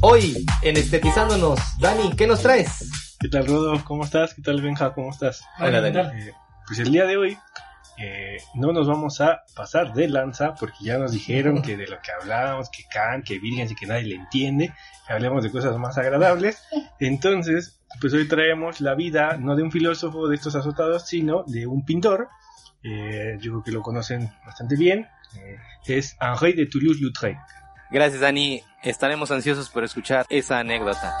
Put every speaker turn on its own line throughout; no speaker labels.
Hoy, en Estetizándonos, Dani, ¿qué nos traes?
¿Qué tal, Rodo? ¿Cómo estás? ¿Qué tal, Benja? ¿Cómo estás?
Hola, Dani.
Eh, pues el día de hoy eh, no nos vamos a pasar de lanza porque ya nos dijeron que de lo que hablábamos, que Kant, que Williams y que nadie le entiende, que hablemos de cosas más agradables. Entonces, pues hoy traemos la vida no de un filósofo de estos azotados, sino de un pintor. Eh, yo creo que lo conocen bastante bien. Eh, es Henri de Toulouse-Lautrec.
Gracias, Dani. Estaremos ansiosos por escuchar esa anécdota.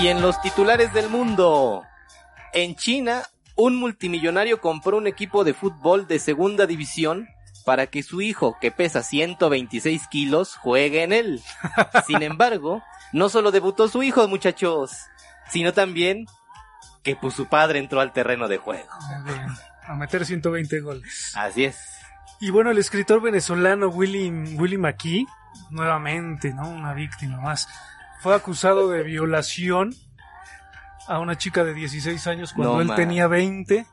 Y en los titulares del mundo, en China, un multimillonario compró un equipo de fútbol de segunda división para que su hijo, que pesa 126 kilos, juegue en él. Sin embargo, no solo debutó su hijo, muchachos, sino también que pues su padre entró al terreno de juego.
A meter 120 goles.
Así es.
Y bueno, el escritor venezolano Willy, Willy McKee, nuevamente, ¿no? Una víctima más, fue acusado de violación a una chica de 16 años cuando
No,
él tenía 20.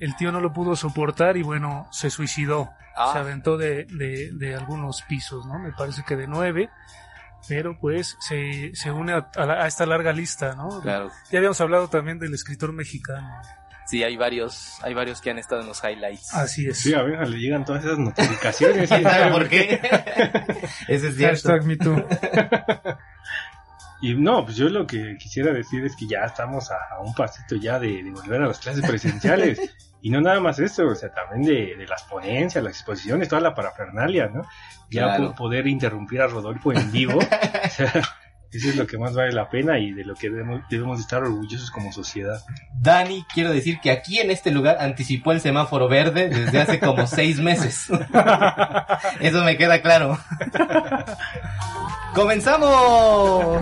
El tío no lo pudo soportar y bueno, se suicidó.
Ah.
Se aventó de, de, de algunos pisos, ¿no? Me parece que de nueve. Pero pues se, se une a, a la- a esta larga lista, ¿no?
Claro.
Ya habíamos hablado también del escritor mexicano.
Sí, hay varios, hay varios que han estado en los highlights.
Así es.
Sí, a Benja le llegan todas esas notificaciones.
¿Quién sabe por qué? Eso es cierto.
Hashtag me too.
Y no, pues yo lo que quisiera decir es que ya estamos a, a un pasito ya de, de volver a las clases presenciales. y no nada más eso, o sea, también de, de las ponencias, las exposiciones, toda la parafernalia, ¿no? Ya
Claro.
po- poder interrumpir a Rodolfo en vivo. o sea, eso es lo que más vale la pena y de lo que debemos, debemos estar orgullosos como sociedad.
Dani, quiero decir que aquí en este lugar anticipó el semáforo verde desde hace como seis meses. Eso me queda claro. ¡Comenzamos!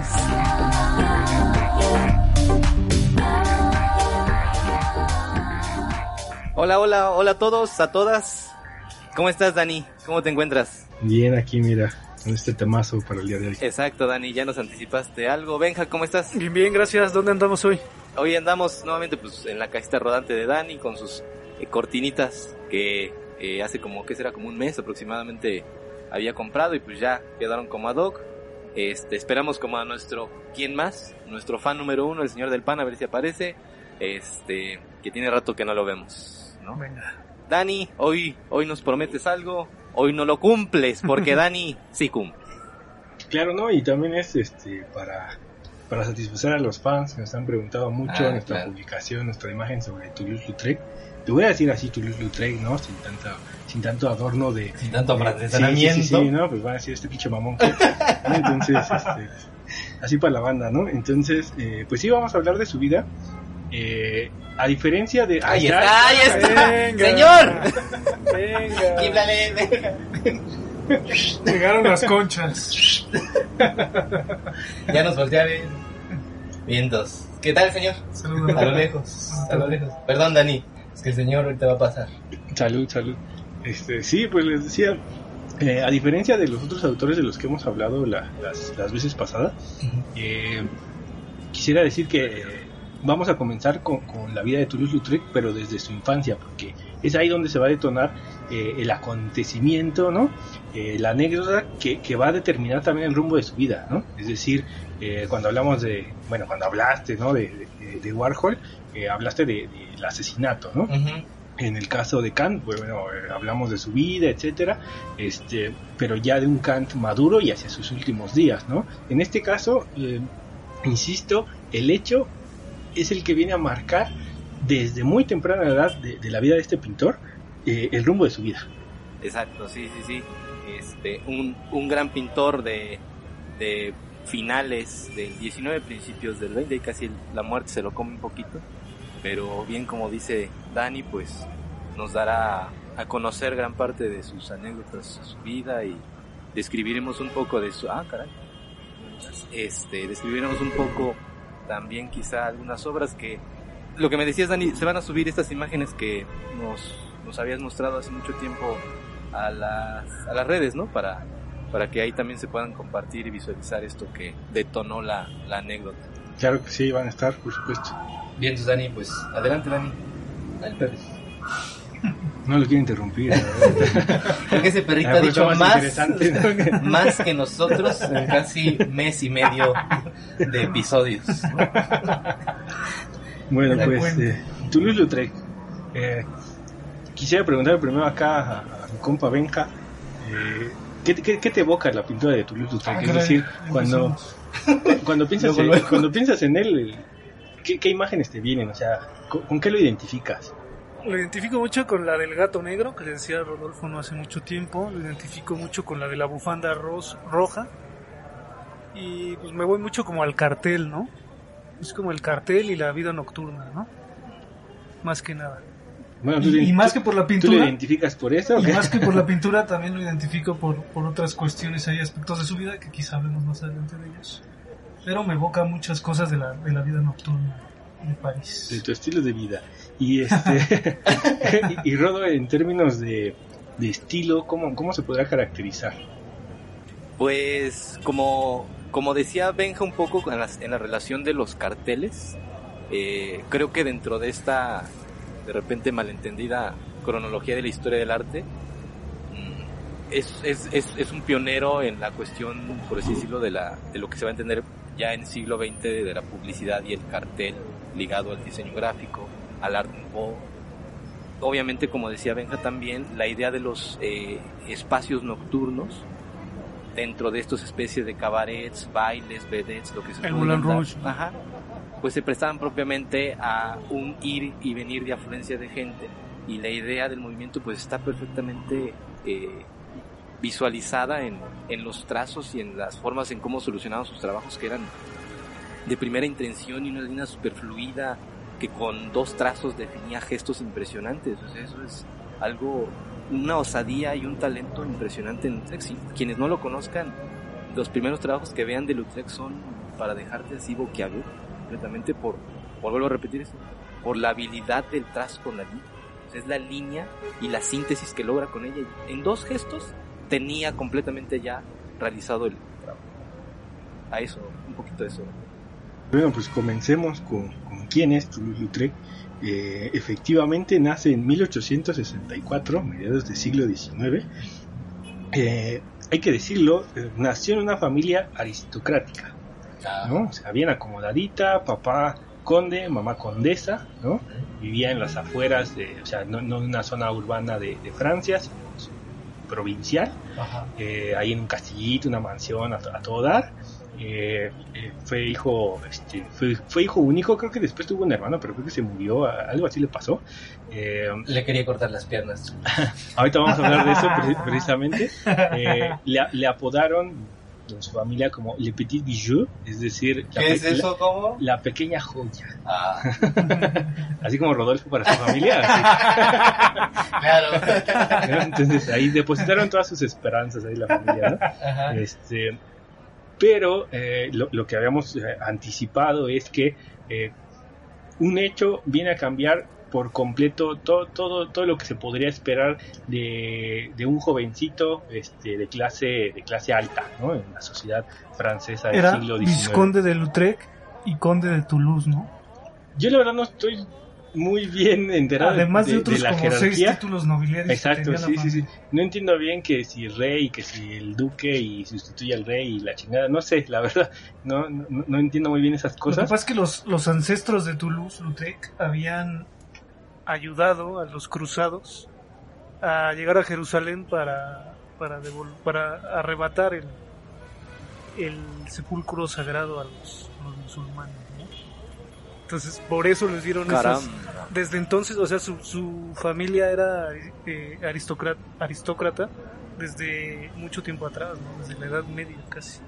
Hola, hola, hola a todos, a todas. ¿Cómo estás, Dani? ¿Cómo te encuentras?
Bien, aquí mira, con este temazo para el día de hoy.
Exacto, Dani, ya nos anticipaste algo. Benja, ¿cómo estás?
Bien, bien, gracias. ¿Dónde andamos hoy?
Hoy andamos nuevamente pues en la cajita rodante de Dani con sus eh, cortinitas que eh, hace como que será como un mes aproximadamente había comprado y pues ya quedaron como ad hoc. Este, esperamos como a nuestro quién más, nuestro fan número uno, el señor del pan, a ver si aparece. Este, que tiene rato que no lo vemos, ¿no?
Venga.
Dani, hoy hoy nos prometes algo, hoy no lo cumples porque Dani sí cumple.
Claro, ¿no? Y también es este para, para satisfacer a los fans que nos han preguntado mucho
Ah,
nuestra
claro.
publicación, nuestra imagen sobre Toulouse-Lautrec. Te voy a decir así Toulouse-Lautrec, ¿no? Sin tanto, sin tanto adorno de...
Sin tanto
de- sí, sí, sí, sí, ¿no? Pues van a decir este pinche mamón. que- ¿no? Entonces, este, así para la banda, ¿no? Entonces, eh, pues sí, vamos a hablar de su vida. Eh, a diferencia de...
Ahí está, ahí está.
Venga.
Señor.
Venga.
Quíblale, venga.
Llegaron las conchas.
Ya nos voltea a ver. Vientos. ¿Qué tal, señor?
Saludos.
A lo lejos, a lo lejos. Perdón, Dani. Es que el señor ahorita va a pasar.
Salud, salud. Este, sí, pues les decía, eh, a diferencia de los otros autores de los que hemos hablado la- las, las veces pasadas, eh, quisiera decir que eh, vamos a comenzar con, con la vida de Toulouse-Lautrec, pero desde su infancia, porque es ahí donde se va a detonar eh, el acontecimiento, ¿no? Eh, la anécdota que, que va a determinar también el rumbo de su vida, ¿no? Es decir, eh, cuando hablamos de, bueno, cuando hablaste, ¿no? De, de- de Warhol, eh, hablaste de- del asesinato, ¿no? En el caso de Kant, pues, bueno, eh, hablamos de su vida, etcétera, este, pero ya de un Kant maduro y hacia sus últimos días, ¿no? En este caso, insisto, el hecho es el que viene a marcar desde muy temprana edad de, de la vida de este pintor eh, el rumbo de su vida.
Exacto, sí, sí, sí. Este, un, un gran pintor de, de finales del 19, principios del 20, y casi la muerte se lo come un poquito. Pero bien como dice Dani, pues nos dará a conocer gran parte de sus anécdotas, su vida y describiremos un poco de su... Ah, caray. Este, describiremos un poco también quizá algunas obras que... Lo que me decías, Dani, se van a subir estas imágenes que nos, nos habías mostrado hace mucho tiempo a las, a las redes, ¿no? Para, para que ahí también se puedan compartir y visualizar esto que detonó la, la anécdota.
Claro que sí, van a estar, por supuesto.
Bien, entonces Dani, pues adelante Dani. Dale, perro.
No lo quiero interrumpir.
Porque ese perrito ha dicho
más
más, que nosotros en casi mes y medio de episodios.
Bueno, pues eh, Toulouse-Lautrec. Eh, quisiera preguntar primero acá a, a mi compa Benja. eh, ¿qué, qué, qué te evoca la pintura de Toulouse-Lautrec?
Ah,
es decir, cuando, cuando, piensas en, cuando piensas en él, ¿qué, qué imágenes te vienen? O sea, ¿con, con qué lo identificas?
Lo identifico mucho con la del gato negro, que le decía Rodolfo no hace mucho tiempo. Lo identifico mucho con la de la bufanda ros- roja. Y pues me voy mucho como al cartel, ¿no? Es como el cartel y la vida nocturna, ¿no? Más que nada.
Bueno, ¿tú,
Y, y más que por la
¿tú lo
pintura,
identificas por eso?
y más que por la pintura, también lo identifico por, por otras cuestiones, hay aspectos de su vida que quizá hablemos más adelante de ellos. Pero me evoca muchas cosas de la, de la vida nocturna de París.
de tu estilo de vida. Y este y, Rodo, en términos de, de estilo, ¿cómo, ¿cómo se podrá caracterizar?
Pues como, como decía Benja un poco en la, en la relación de los carteles, eh, creo que dentro de esta de repente malentendida cronología de la historia del arte, mm, es, es, es, es un pionero en la cuestión, por así decirlo, de, la, de lo que se va a entender ya en el siglo XX de la publicidad y el cartel ligado al diseño gráfico, al art nouveau. Obviamente, como decía Benja también, la idea de los eh, espacios nocturnos dentro de estas especies de cabarets, bailes, vedettes, lo que se
El Moulin Rouge.
Ajá, pues se prestaban propiamente a un ir y venir de afluencia de gente y la idea del movimiento pues está perfectamente eh, visualizada en, en los trazos y en las formas en cómo solucionaban sus trabajos que eran de primera intención y una línea super fluida que con dos trazos definía gestos impresionantes. O sea, eso es algo, una osadía y un talento impresionante en Utrecht. Si quienes no lo conozcan, los primeros trabajos que vean de Utrecht son para dejarte así boquiabierto, completamente por, vuelvo a repetir eso, por la habilidad del trazo con la línea. O sea, es la línea y la síntesis que logra con ella. En dos gestos tenía completamente ya realizado el trabajo. A eso, un poquito de eso.
Bueno, pues comencemos con quién es Toulouse-Lautrec. Eh, efectivamente nace en 1864, mediados del siglo XIX. Eh, hay que decirlo, eh, nació en una familia aristocrática, ¿no? O sea, bien acomodadita, papá conde, mamá condesa, ¿no? Vivía en las afueras, de, o sea, no, no en una zona urbana de, de Francia, sino provincial, eh, ahí en un castillito, una mansión a, a todo dar. Eh, eh, fue hijo este, fue, fue hijo único creo que después tuvo un hermano pero creo que se murió algo así le pasó Eh,
Le quería cortar las piernas.
ahorita vamos a hablar de eso pre- precisamente Eh, le, le apodaron en su familia como Le Petit Bijou es decir la,
¿Qué es
pe- la-
eso? ¿Cómo?
la pequeña joya
Ah,
así como Rodolfo para su familia
claro.
entonces ahí depositaron todas sus esperanzas ahí la familia ¿no?
Ajá.
Este, pero eh, lo, lo que habíamos eh, anticipado es que eh, un hecho viene a cambiar por completo todo, todo, todo lo que se podría esperar de, de un jovencito este, de clase de clase alta ¿no? en la sociedad francesa del
Era
siglo XIX.
vizconde de Lautrec y conde de Toulouse, ¿no?
Yo la verdad no estoy muy bien enterado
Además de,
de,
otros
de la
como seis
jerarquía.
títulos nobiliarios.
Exacto, sí, sí, sí. No entiendo bien que si el rey, que si el duque y sustituye al rey y la chingada. No sé, la verdad, no, no, no entiendo muy bien esas
Lo que
cosas.
pasa es que los, los ancestros de Toulouse-Lautrec habían ayudado a los cruzados a llegar a Jerusalén para, para, para arrebatar el, el sepulcro sagrado a los, a los musulmanes. Entonces, por eso les dieron esas,
Caramba.
desde entonces, o sea, su, su familia era eh, aristócrata, aristócrata desde mucho tiempo atrás, ¿no? desde la Edad Media casi.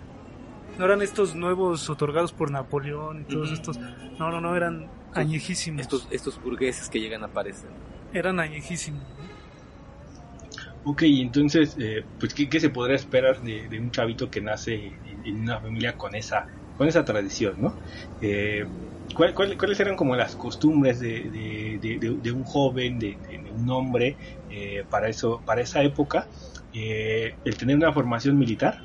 No eran estos nuevos otorgados por Napoleón y todos estos. No, no, no, eran añejísimos.
Estos, estos burgueses que llegan a aparecer.
Eran añejísimos. ¿no?
Ok, entonces, eh, pues, ¿qué, qué se podría esperar de, de un chavito que nace en, en una familia con esa, con esa tradición, no? Eh, ¿cuál- cuál- ¿Cuáles eran como las costumbres de, de- de- de- de un joven, de, un hombre, eh, para, eso, para esa época? eh, el tener una formación militar,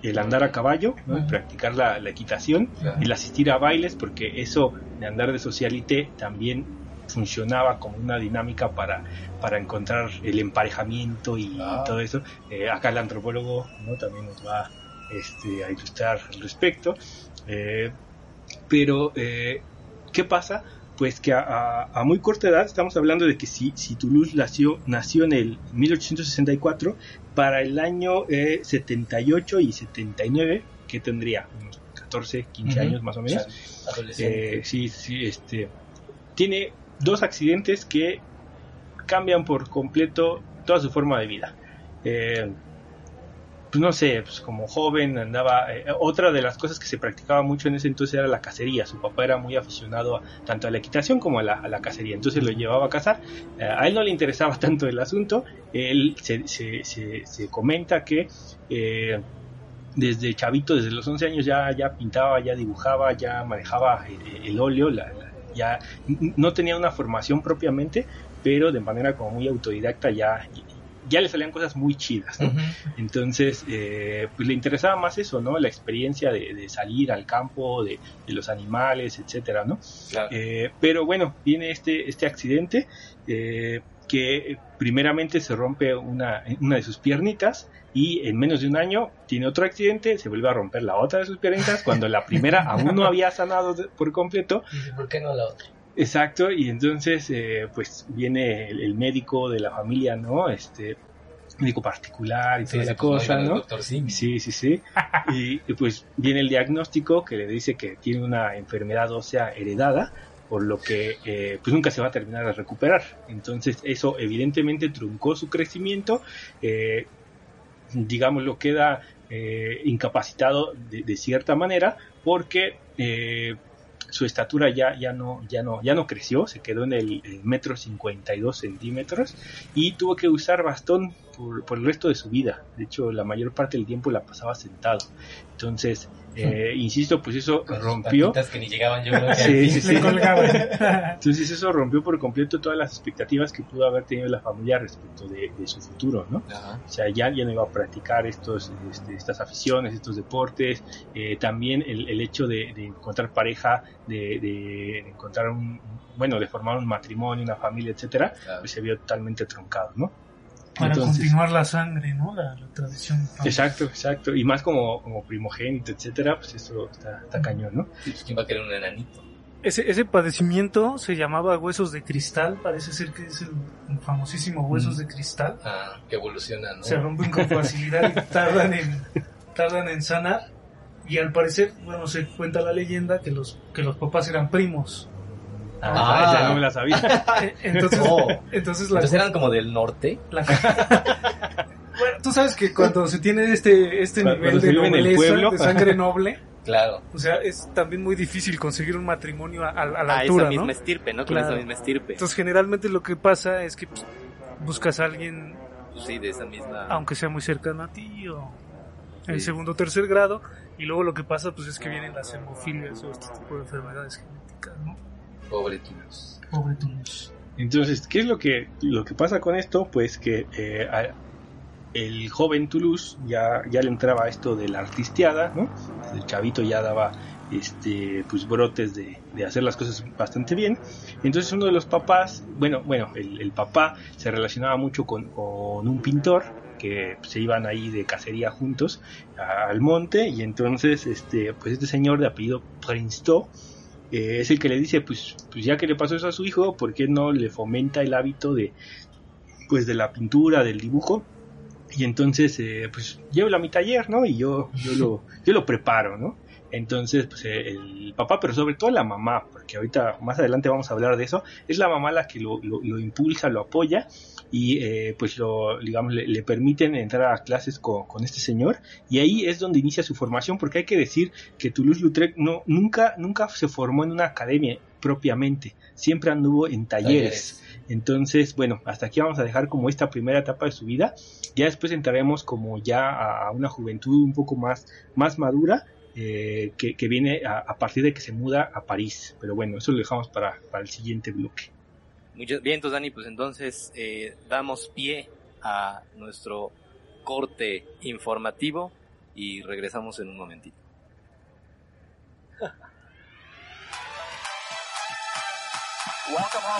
el andar a caballo, el practicar la, equitación, el asistir a bailes, porque eso de andar de socialité también funcionaba como una dinámica para, para encontrar el emparejamiento y ah. todo eso. Eh, acá el antropólogo ¿no? también nos va este, a ilustrar al respecto. Eh, pero, eh, ¿qué pasa? Pues que a, muy corta edad, estamos hablando de que si, si Toulouse nació, nació en el 1864, para el año 78 y 79, que tendría unos 14, 15 años más o menos. sí, sí, este, tiene dos accidentes que cambian por completo toda su forma de vida. Eh, pues no sé, pues como joven andaba, eh, otra de las cosas que se practicaba mucho en ese entonces era la cacería, su papá era muy aficionado tanto a la equitación como a la, cacería, entonces lo llevaba a cazar, eh, a él no le interesaba tanto el asunto, él se, comenta que desde chavito, desde los 11 años ya, ya pintaba, ya dibujaba, ya manejaba el, óleo, la, ya no tenía una formación propiamente, pero de manera como muy autodidacta ya, ya le salían cosas muy chidas, Entonces, eh, pues le interesaba más eso, ¿no? La experiencia de, salir al campo, de, los animales, etcétera, ¿no? Eh, pero bueno, viene este, este accidente eh, que primeramente se rompe una, una de sus piernitas y en menos de un año tiene otro accidente, se vuelve a romper la otra de sus piernitas cuando la primera aún no había sanado por completo.
¿Por qué no la otra?
Exacto, y entonces eh, pues viene el, médico de la familia, ¿no? Este médico particular y toda pues, cosa, ¿no? Sí, sí, sí. y, pues viene el diagnóstico que le dice que tiene una enfermedad ósea heredada, por lo que eh, pues nunca se va a terminar de recuperar. Entonces eso evidentemente truncó su crecimiento, eh, digamos, lo queda eh, incapacitado de, cierta manera porque eh, su estatura ya, ya, no, ya, no, ya no creció, se quedó en el, metro 52 centímetros y tuvo que usar bastón por, por, el resto de su vida. De hecho, la mayor parte del tiempo la pasaba sentado. Entonces, eh, insisto, pues eso rompió.
Que ni llegaban yo
sí, sí, sí. Entonces eso rompió por completo todas las expectativas que pudo haber tenido la familia respecto de, su futuro, ¿no? O sea, ya, ya no iba a practicar estos, este, estas aficiones, estos deportes. Eh, también el, el hecho de, encontrar pareja, de, de, encontrar un, bueno, de formar un matrimonio, una familia, etcétera, pues se vio totalmente truncado, ¿no?
Para continuar la sangre, ¿no? La, tradición.
Exacto, exacto. Y más como, como primogénito, etcétera, pues eso está, cañón, ¿no?
Pues, ¿Quién va a querer un enanito?
Ese, ese padecimiento se llamaba huesos de cristal, parece ser que es el, famosísimo huesos de cristal.
Ah, que evoluciona, ¿no?
Se rompen con facilidad y tardan en, tardan en sanar. Y al parecer, bueno, se cuenta la leyenda que los, que los papás eran primos.
Ah, ya no me la sabía.
entonces,
entonces, eran como del norte. bueno,
tú sabes que cuando se tiene este, este nivel de nobleza, de sangre noble,
Claro.
O sea, es también muy difícil conseguir un matrimonio a, la
a
altura,
esa misma
¿no?
estirpe, ¿no? Con esa misma estirpe.
Entonces, generalmente lo que pasa es que pues, buscas a alguien...
Pues sí, de esa misma...
Aunque sea muy cercano a ti o en segundo o tercer grado. Y luego lo que pasa pues es que vienen las hemofilias o este tipo de enfermedades genéticas, ¿no?
Pobre Toulouse.
Pobre Toulouse.
Entonces, ¿qué es lo que, lo que pasa con esto? Pues que eh, el joven Toulouse ya, ya le entraba esto de la artisteada, ¿no? El chavito ya daba este pues brotes de, hacer las cosas bastante bien. Entonces uno de los papás, bueno, bueno, el, papá se relacionaba mucho con, con, un pintor que se iban ahí de cacería juntos al monte y entonces este pues este señor de apellido Princeton eh, es el que le dice, pues, pues ya que le pasó eso a su hijo, ¿por qué no le fomenta el hábito de, pues, de la pintura, del dibujo? Y entonces, eh, pues, llévelo a mi taller, ¿no? Y yo, yo lo, yo lo preparo, ¿no? Entonces, pues el papá, pero sobre todo la mamá, porque ahorita más adelante vamos a hablar de eso, es la mamá la que lo, lo, impulsa, lo apoya y eh, pues lo, digamos, le, permiten entrar a clases con, con, este señor y ahí es donde inicia su formación, porque hay que decir que Toulouse-Lautrec no, nunca, nunca se formó en una academia propiamente, siempre anduvo en talleres. Entonces, bueno, hasta aquí vamos a dejar como esta primera etapa de su vida. Ya después entraremos como ya a una juventud un poco más, más madura eh, que, viene a, partir de que se muda a París. Pero bueno, eso lo dejamos para, el siguiente bloque.
Bien, entonces Dani, pues entonces eh, damos pie a nuestro corte informativo y regresamos en un momentito.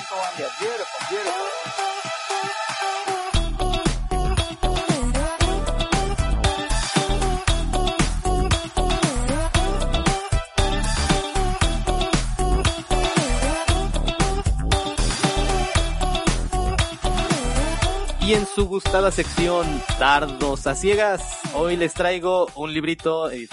Colombia. Y en su gustada sección Dardos a Ciegas, hoy les traigo un librito eh,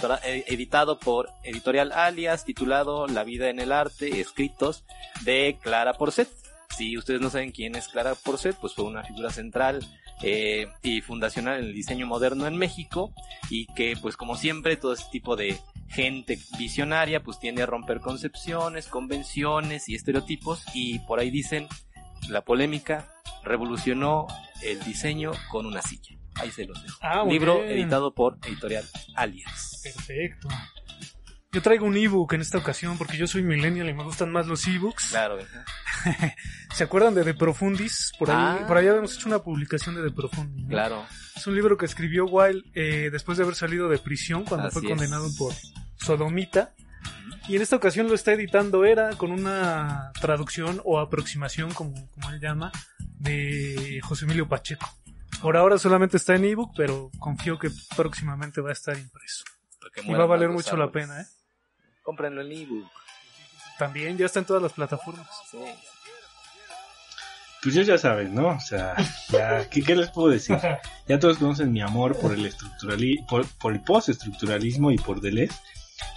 editado por Editorial Alias titulado La vida en el arte, escritos de Clara Porcet. Si ustedes no saben quién es Clara Porcet, pues fue una figura central eh, y fundacional en el diseño moderno en México y que pues como siempre todo este tipo de gente visionaria pues tiende a romper concepciones, convenciones y estereotipos y por ahí dicen la polémica revolucionó el diseño con una silla. Ahí se los dejo. Ah, Libro editado por Editorial Alias.
Perfecto. Yo traigo un ebook en esta ocasión porque yo soy millennial y me gustan más los ebooks.
Claro.
¿Se acuerdan de De Profundis? Por ahí, ah. por ahí habíamos hecho una publicación de De Profundis.
Claro.
Es un libro que escribió Wilde eh, después de haber salido de prisión cuando fue condenado por sodomita. Y en esta ocasión lo está editando Era con una traducción o aproximación, como, como él llama, de José Emilio Pacheco. Por ahora solamente está en ebook, pero confío que próximamente va a estar impreso. Y va a valer mucho la pena, ¿eh?
Cómprenlo en ebook.
También ya está en todas las plataformas.
Pues yo ya saben, ¿no? O sea, ya, ¿qué, les puedo decir? Ya todos conocen mi amor por el estructuralismo, por, por el postestructuralismo y por Deleuze.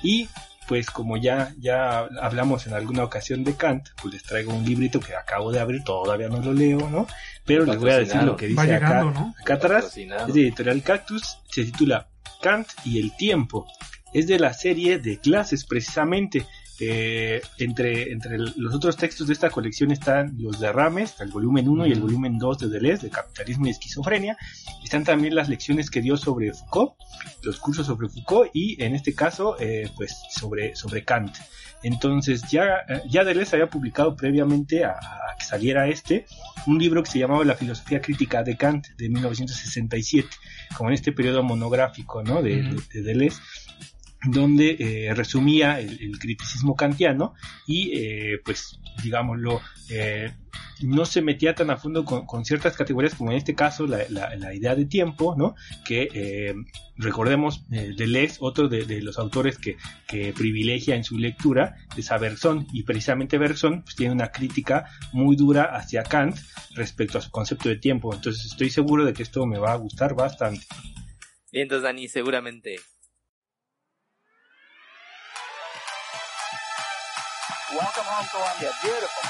Y pues como ya, ya hablamos en alguna ocasión de Kant, pues les traigo un librito que acabo de abrir, todavía no lo leo, ¿no? Pero les voy a decir lo que dice acá, acá atrás, es de Editorial Cactus, se titula Kant y el tiempo. Es de la serie de clases precisamente, eh, entre, entre los otros textos de esta colección están los derrames, el volumen 1 y el volumen 2 de Deleuze, de capitalismo y esquizofrenia. Están también las lecciones que dio sobre Foucault, los cursos sobre Foucault y en este caso, eh, pues sobre, sobre Kant. Entonces ya, eh, ya Deleuze había publicado previamente a, que saliera este un libro que se llamaba La filosofía crítica de Kant de 1967, como en este periodo monográfico ¿no? de, de Deleuze donde eh, resumía el, criticismo kantiano y eh, pues digámoslo eh, no se metía tan a fondo con, ciertas categorías como en este caso la, idea de tiempo no que recordemos Deleuze otro de, los autores que, privilegia en su lectura es a Bergson y precisamente Bergson pues, tiene una crítica muy dura hacia Kant respecto a su concepto de tiempo. Entonces estoy seguro de que esto me va a gustar bastante.
Y entonces Dani seguramente Welcome home, beautiful.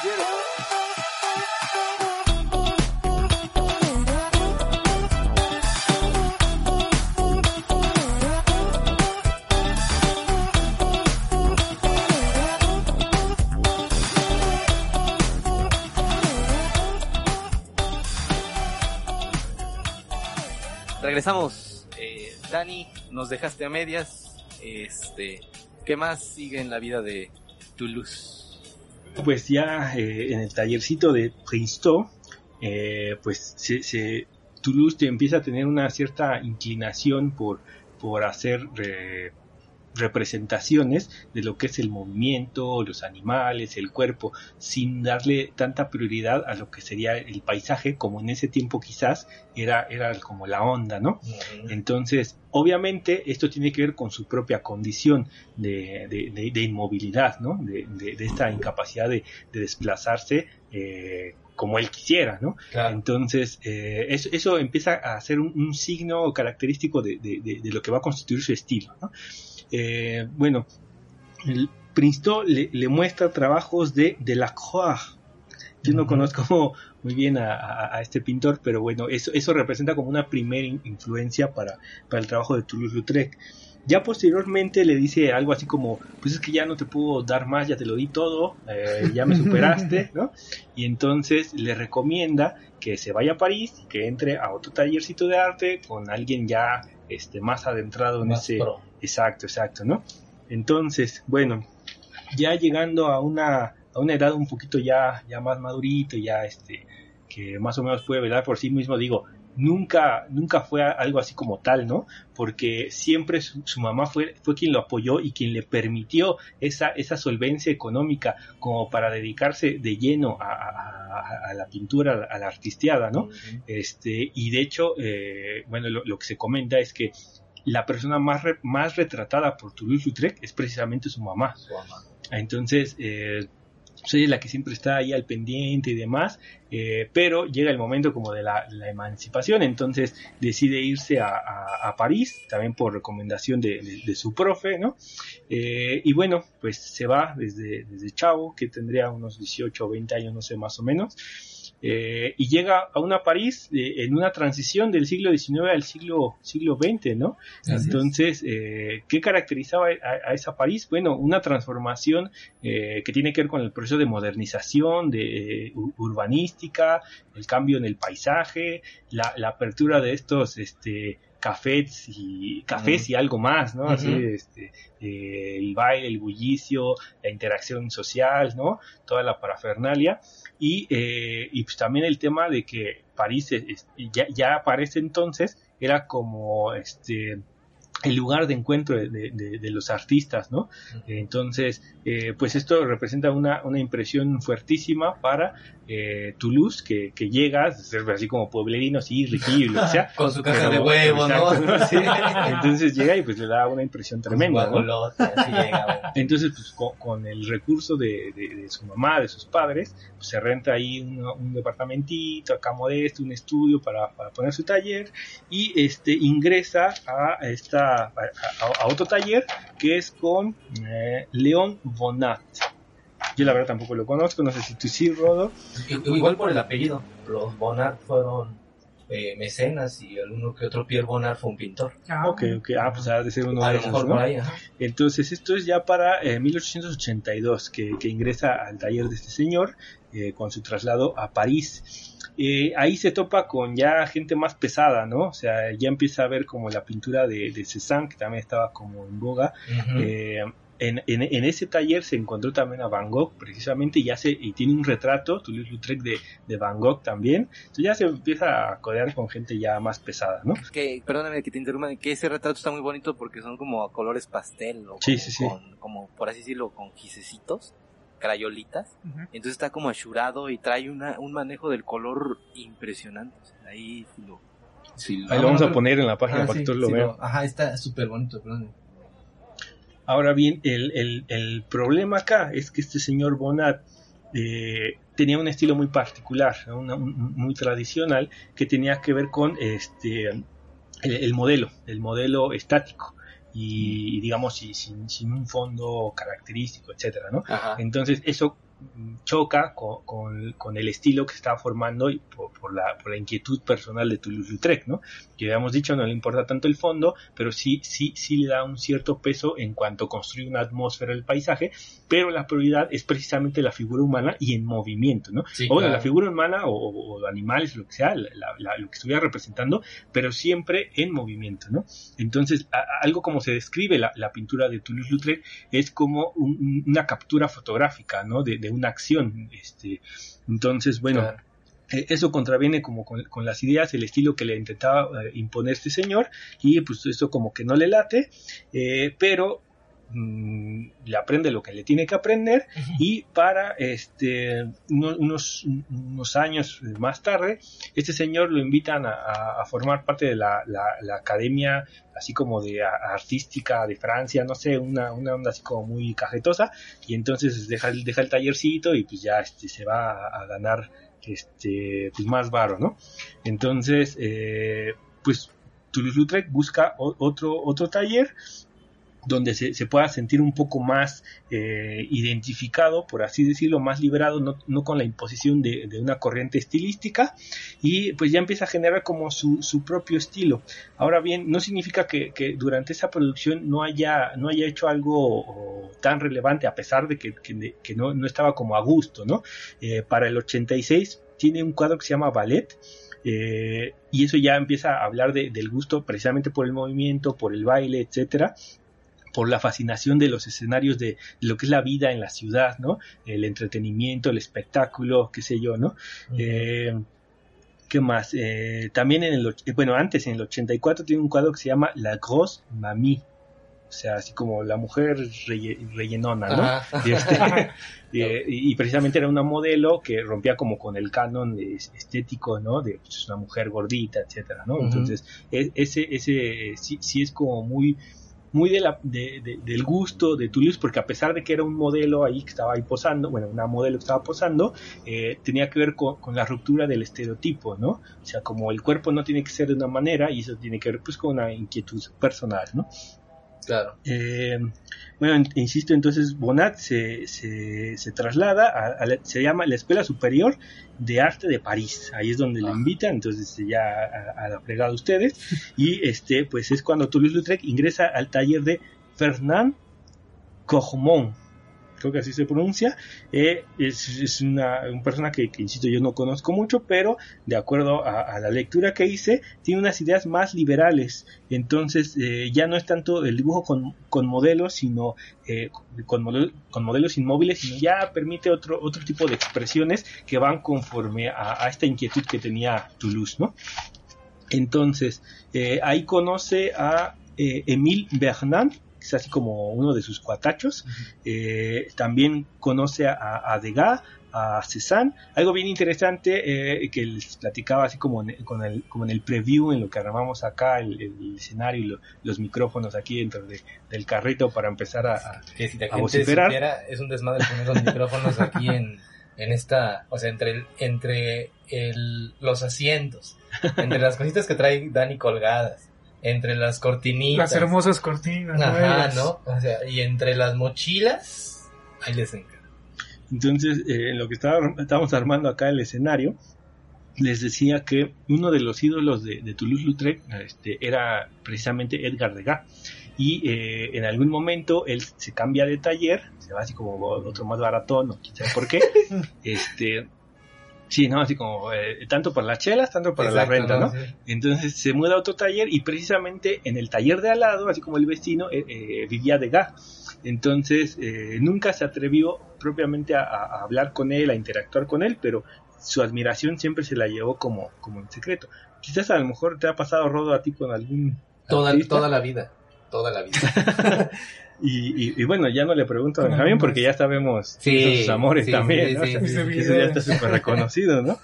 Regresamos. Eh, Dani, nos dejaste a medias. Este, ¿qué más sigue en la vida de Toulouse?
pues ya eh, en el tallercito de Princeton, eh, pues se, Toulouse te empieza a tener una cierta inclinación por, por hacer representaciones de lo que es el movimiento, los animales, el cuerpo, sin darle tanta prioridad a lo que sería el paisaje, como en ese tiempo quizás era, era como la onda, ¿no? Entonces, obviamente esto tiene que ver con su propia condición de, de, inmovilidad, ¿no? De, esta incapacidad de, desplazarse eh, como él quisiera, ¿no? Entonces, eh, eso, eso, empieza a ser un, un signo característico de, lo que va a constituir su estilo, ¿no? Eh, bueno, el Princeton le, muestra trabajos de Delacroix. Yo no conozco muy bien a, este pintor, pero bueno, eso, eso representa como una primera influencia para, el trabajo de Toulouse-Lautrec. Ya posteriormente le dice algo así como, pues es que ya no te puedo dar más, ya te lo di todo, eh, ya me superaste, ¿no? Y entonces le recomienda que se vaya a París, que entre a otro tallercito de arte con alguien ya este, más adentrado en ese... Exacto, exacto, ¿no? Entonces, bueno, ya llegando a una, a una edad un poquito ya, ya más madurito, ya este, que más o menos puede velar por sí mismo, digo, nunca, nunca fue algo así como tal, ¿no? Porque siempre su, mamá fue, fue quien lo apoyó y quien le permitió esa, esa solvencia económica como para dedicarse de lleno a, la pintura, a la artisteada, ¿no? este, y de hecho, eh, bueno, lo, que se comenta es que la persona más, más retratada por Toulouse-Lautrec es precisamente su mamá. Su mamá. Entonces, eh, soy la que siempre está ahí al pendiente y demás, eh, pero llega el momento como de la, emancipación, entonces decide irse a, París, también por recomendación de, su profe, ¿no? Eh, y bueno, pues se va desde, desde Chavo, que tendría unos 18 o 20 años, no sé, más o menos, eh, y llega a una París eh, en una transición del siglo XIX al siglo, siglo XX, ¿no? Entonces, eh, ¿qué caracterizaba a, esa París? Bueno, una transformación que tiene que ver con el proceso de modernización, de urbanística, el cambio en el paisaje, la, la apertura de estos, este, cafés y cafés y algo más, ¿no? Así, este, el baile, el bullicio, la interacción social, ¿no? Toda la parafernalia y, eh, y pues también el tema de que París ya, ya aparece entonces era como este el lugar de encuentro de, los artistas, ¿no? Entonces, eh, pues esto representa una, una impresión fuertísima para eh, Toulouse, que, que llegas, así como pueblerino, sí, riquillo, o sea.
Con su caja de huevo, ¿no?
Entonces llega y pues le da una impresión tremenda, ¿no? Entonces, pues con, el recurso de, de, su mamá, de sus padres, pues se renta ahí un, departamentito acá modesto, un estudio para, para poner su taller y este ingresa a esta a, otro taller que es con eh, León Bonat. Yo la verdad tampoco lo conozco, no sé si tú sí, Rodo.
Igual por el apellido. Los Bonat fueron eh, mecenas y alguno que otro Pierre Bonat fue un pintor.
Ah, ok, ok. Ah, pues ha de ser uno de esos, Entonces, esto es ya para 1882 eh, que, que, ingresa al taller de este señor con su traslado a París. Eh, ahí se topa con ya gente más pesada, ¿no? O sea, ya empieza a ver como la pintura de, de Cézanne, que también estaba como en boga. Eh, en, en, ese taller se encontró también a Van Gogh, precisamente, y, hace, y tiene un retrato, Toulouse-Lautrec, de, de Van Gogh también. Entonces ya se empieza a codear con gente ya más pesada, ¿no?
Que, perdóname que te interrumpa, que ese retrato está muy bonito porque son como colores pastel, o
sí, sí, sí.
como, por así decirlo, con gisecitos crayolitas. Entonces está como achurado y trae una, un manejo del color impresionante. ahí lo,
ahí lo vamos a poner en la página para que tú lo veas.
Ajá, está súper bonito.
Ahora bien, el, el, el, problema acá es que este señor Bonat eh, tenía un estilo muy particular, muy tradicional, que tenía que ver con este el modelo, el modelo estático y digamos sin, sin un fondo característico, etcétera, ¿no? Entonces eso choca con, con, el estilo que se estaba formando y por, la, por la inquietud personal de Toulouse-Lautrec, ¿no? Que habíamos dicho no le importa tanto el fondo, pero sí, sí, sí le da un cierto peso en cuanto construye una atmósfera del paisaje, pero la prioridad es precisamente la figura humana y en movimiento, ¿no? o la figura humana o, o, animales, lo que sea, lo que estuviera representando, pero siempre en movimiento, ¿no? Entonces, algo como se describe la, pintura de Toulouse-Lautrec es como una captura fotográfica, ¿no? de una acción. Este, entonces, bueno, eh, eso contraviene como con, las ideas, el estilo que le intentaba eh, imponer este señor y pues eso como que no le late, eh, pero Mm, le aprende lo que le tiene que aprender y para este unos, unos años más tarde este señor lo invitan a, formar parte de la, la, academia así como de artística de Francia no sé una, una onda así como muy cajetosa y entonces deja, deja el tallercito y pues ya este, se va a, ganar este pues más varo no entonces eh, pues Toulouse-Lautrec busca otro otro taller donde se, pueda sentir un poco más eh, identificado, por así decirlo, más liberado, no, con la imposición de, una corriente estilística, y pues ya empieza a generar como su, propio estilo. Ahora bien, no significa que, durante esa producción no haya, no haya hecho algo tan relevante, a pesar de que, no, estaba como a gusto, ¿no? Eh, para el 86 tiene un cuadro que se llama Ballet, eh, y eso ya empieza a hablar de, del gusto precisamente por el movimiento, por el baile, etcétera, por la fascinación de los escenarios de, lo que es la vida en la ciudad, ¿no? El entretenimiento, el espectáculo, qué sé yo, ¿no? Eh, ¿Qué más? Eh, también en el, eh, bueno, antes en el 84 tiene un cuadro que se llama La Grosse Mamie. O sea, así como la mujer rellenona, ¿no? Este, y, precisamente era una modelo que rompía como con el canon estético, ¿no? De pues, una mujer gordita, etcétera, ¿no? Entonces, e, ese, ese sí, sí es como muy, muy de la, de, del gusto de Toulouse, porque a pesar de que era un modelo ahí que estaba ahí posando, bueno, una modelo que estaba posando, eh, tenía que ver con, la ruptura del estereotipo, ¿no? O sea, como el cuerpo no tiene que ser de una manera y eso tiene que ver pues con una inquietud personal, ¿no?
Claro.
Eh, bueno, insisto, entonces Bonat se, se, traslada a, se llama la Escuela Superior de Arte de París. Ahí es donde ah. invitan, entonces ya a, la fregada de ustedes. Y este, pues es cuando Toulouse-Lautrec ingresa al taller de Fernand Cogmont creo que así se pronuncia, eh, es, una, persona que, insisto, yo no conozco mucho, pero de acuerdo a, la lectura que hice, tiene unas ideas más liberales. Entonces, eh, ya no es tanto el dibujo con, modelos, sino eh, con, modelos inmóviles, sino ya permite otro, otro tipo de expresiones que van conforme a, esta inquietud que tenía Toulouse, ¿no? Entonces, ahí conoce a Emile Bernard, es así como uno de sus cuatachos. Eh, también conoce a, Degas, a Cézanne. Algo bien interesante eh, que les platicaba así como en, con el, como en el preview, en lo que armamos acá, el, escenario y los micrófonos aquí dentro del carrito para empezar a,
que si la gente es un desmadre poner los micrófonos aquí en, en esta, o sea, entre, entre el, los asientos, entre las cositas que trae Dani colgadas entre las cortinitas.
Las hermosas cortinas.
Ajá, ¿no? O sea, y entre las mochilas, ahí les encargo.
Entonces, eh, en lo que estábamos armando acá el escenario, les decía que uno de los ídolos de, Toulouse-Lautrec este, era precisamente Edgar Degas. Y eh, en algún momento él se cambia de taller, se va así como otro más baratón, no quién sabe por qué. este, Sí, ¿no? Así como, eh, tanto para las chelas, tanto para la renta, ¿no? Entonces se muda a otro taller y precisamente en el taller de al lado, así como el vecino, eh, eh, vivía de gas. Entonces nunca se atrevió propiamente a, hablar con él, a interactuar con él, pero su admiración siempre se la llevó como, como en secreto. Quizás a lo mejor te ha pasado, Rodo, a ti con algún...
Toda, toda la vida, toda la vida.
Y, bueno, ya no le pregunto a Benjamín porque ya sabemos sus amores también, ¿no? eso ya está súper reconocido, ¿no?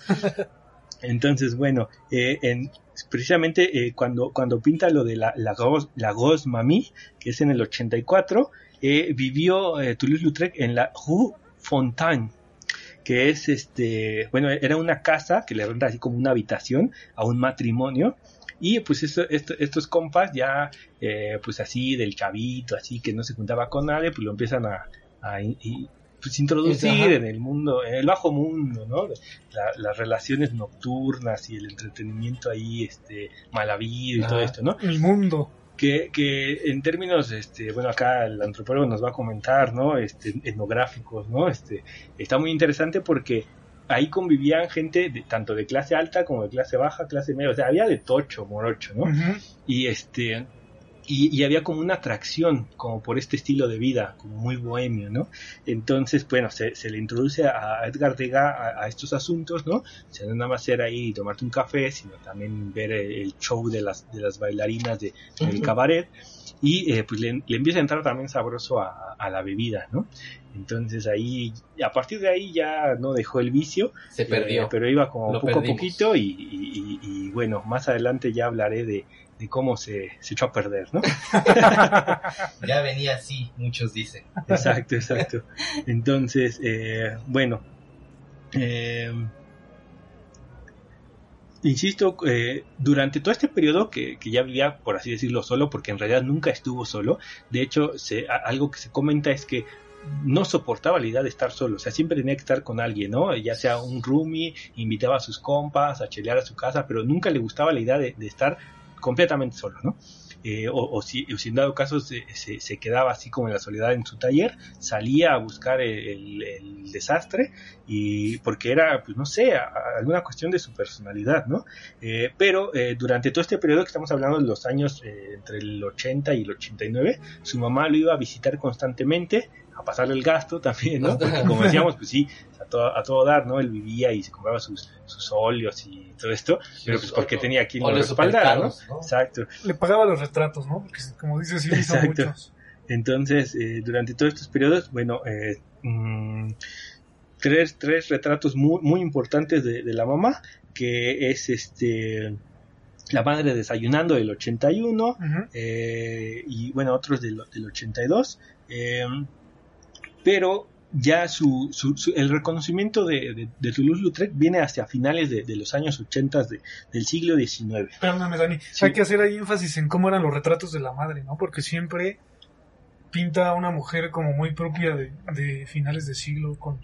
Entonces, bueno, eh, en, precisamente eh, cuando, cuando pinta lo de la, la, la Gauze Mamie, que es en el 84, eh, vivió eh, Toulouse-Lautrec en la Rue Fontaine, que es este, bueno, era una casa que le renta así como una habitación a un matrimonio y pues estos compas ya, eh, pues así del chavito, así que no se juntaba con nadie, pues lo empiezan a, pues introducir en el mundo, en el bajo mundo, ¿no? las relaciones nocturnas y el entretenimiento ahí, este, mal habido y todo esto, ¿no?
El mundo.
Que, que en términos, este, bueno, acá el antropólogo nos va a comentar, ¿no? Este, etnográficos, ¿no? Este, está muy interesante porque ahí convivían gente de, tanto de clase alta como de clase baja, clase media, o sea, había de tocho, morocho, ¿no? Y este y, había como una atracción como por este estilo de vida, como muy bohemio, ¿no? Entonces, bueno, se, le introduce a Edgar Degas a, estos asuntos, ¿no? O sea, no nada más era ahí y tomarte un café, sino también ver el, show de las, de las bailarinas de, del cabaret y eh, pues le, empieza a entrar también sabroso a, la bebida, ¿no? Entonces ahí, a partir de ahí ya no dejó el vicio.
Se perdió.
Eh, pero iba como poco a poquito y, bueno, más adelante ya hablaré de, cómo se, se, echó a perder, ¿no?
ya venía así, muchos dicen.
Exacto, exacto. Entonces, eh, bueno, eh, insisto, eh, durante todo este periodo que, ya vivía, por así decirlo, solo, porque en realidad nunca estuvo solo, de hecho, algo que se comenta es que no soportaba la idea de estar solo, o sea, siempre tenía que estar con alguien, ¿no? Ya sea un roomie, invitaba a sus compas a chelear a su casa, pero nunca le gustaba la idea de estar completamente solo, ¿no? Eh, o, si, en dado caso se, se, quedaba así como en la soledad en su taller, salía a buscar el, desastre y porque era, pues no sé, alguna cuestión de su personalidad, ¿no? Eh, pero eh, durante todo este periodo que estamos hablando de los años entre el 80 y el 89, su mamá lo iba a visitar constantemente a pasarle el gasto también, ¿no? Porque como decíamos, pues sí, a todo, a todo dar, ¿no? Él vivía y se compraba sus, sus óleos y todo esto, pero pues porque tenía quien lo respaldara, ¿no? Exacto.
Le pagaba los retratos, ¿no? Porque como dices, sí hizo muchos.
Entonces, eh, durante todos estos periodos, bueno, eh, mm, tres, tres retratos muy, muy importantes de, de la mamá, que es este la madre desayunando del 81 eh, y bueno otros del, del 82 eh, pero ya su, el reconocimiento de, de, Toulouse-Lautrec viene hacia finales de, los años 80 del siglo XIX.
Perdóname, Dani, hay que hacer ahí énfasis en cómo eran los retratos de la madre, ¿no? Porque siempre pinta a una mujer como muy propia de, finales de siglo, con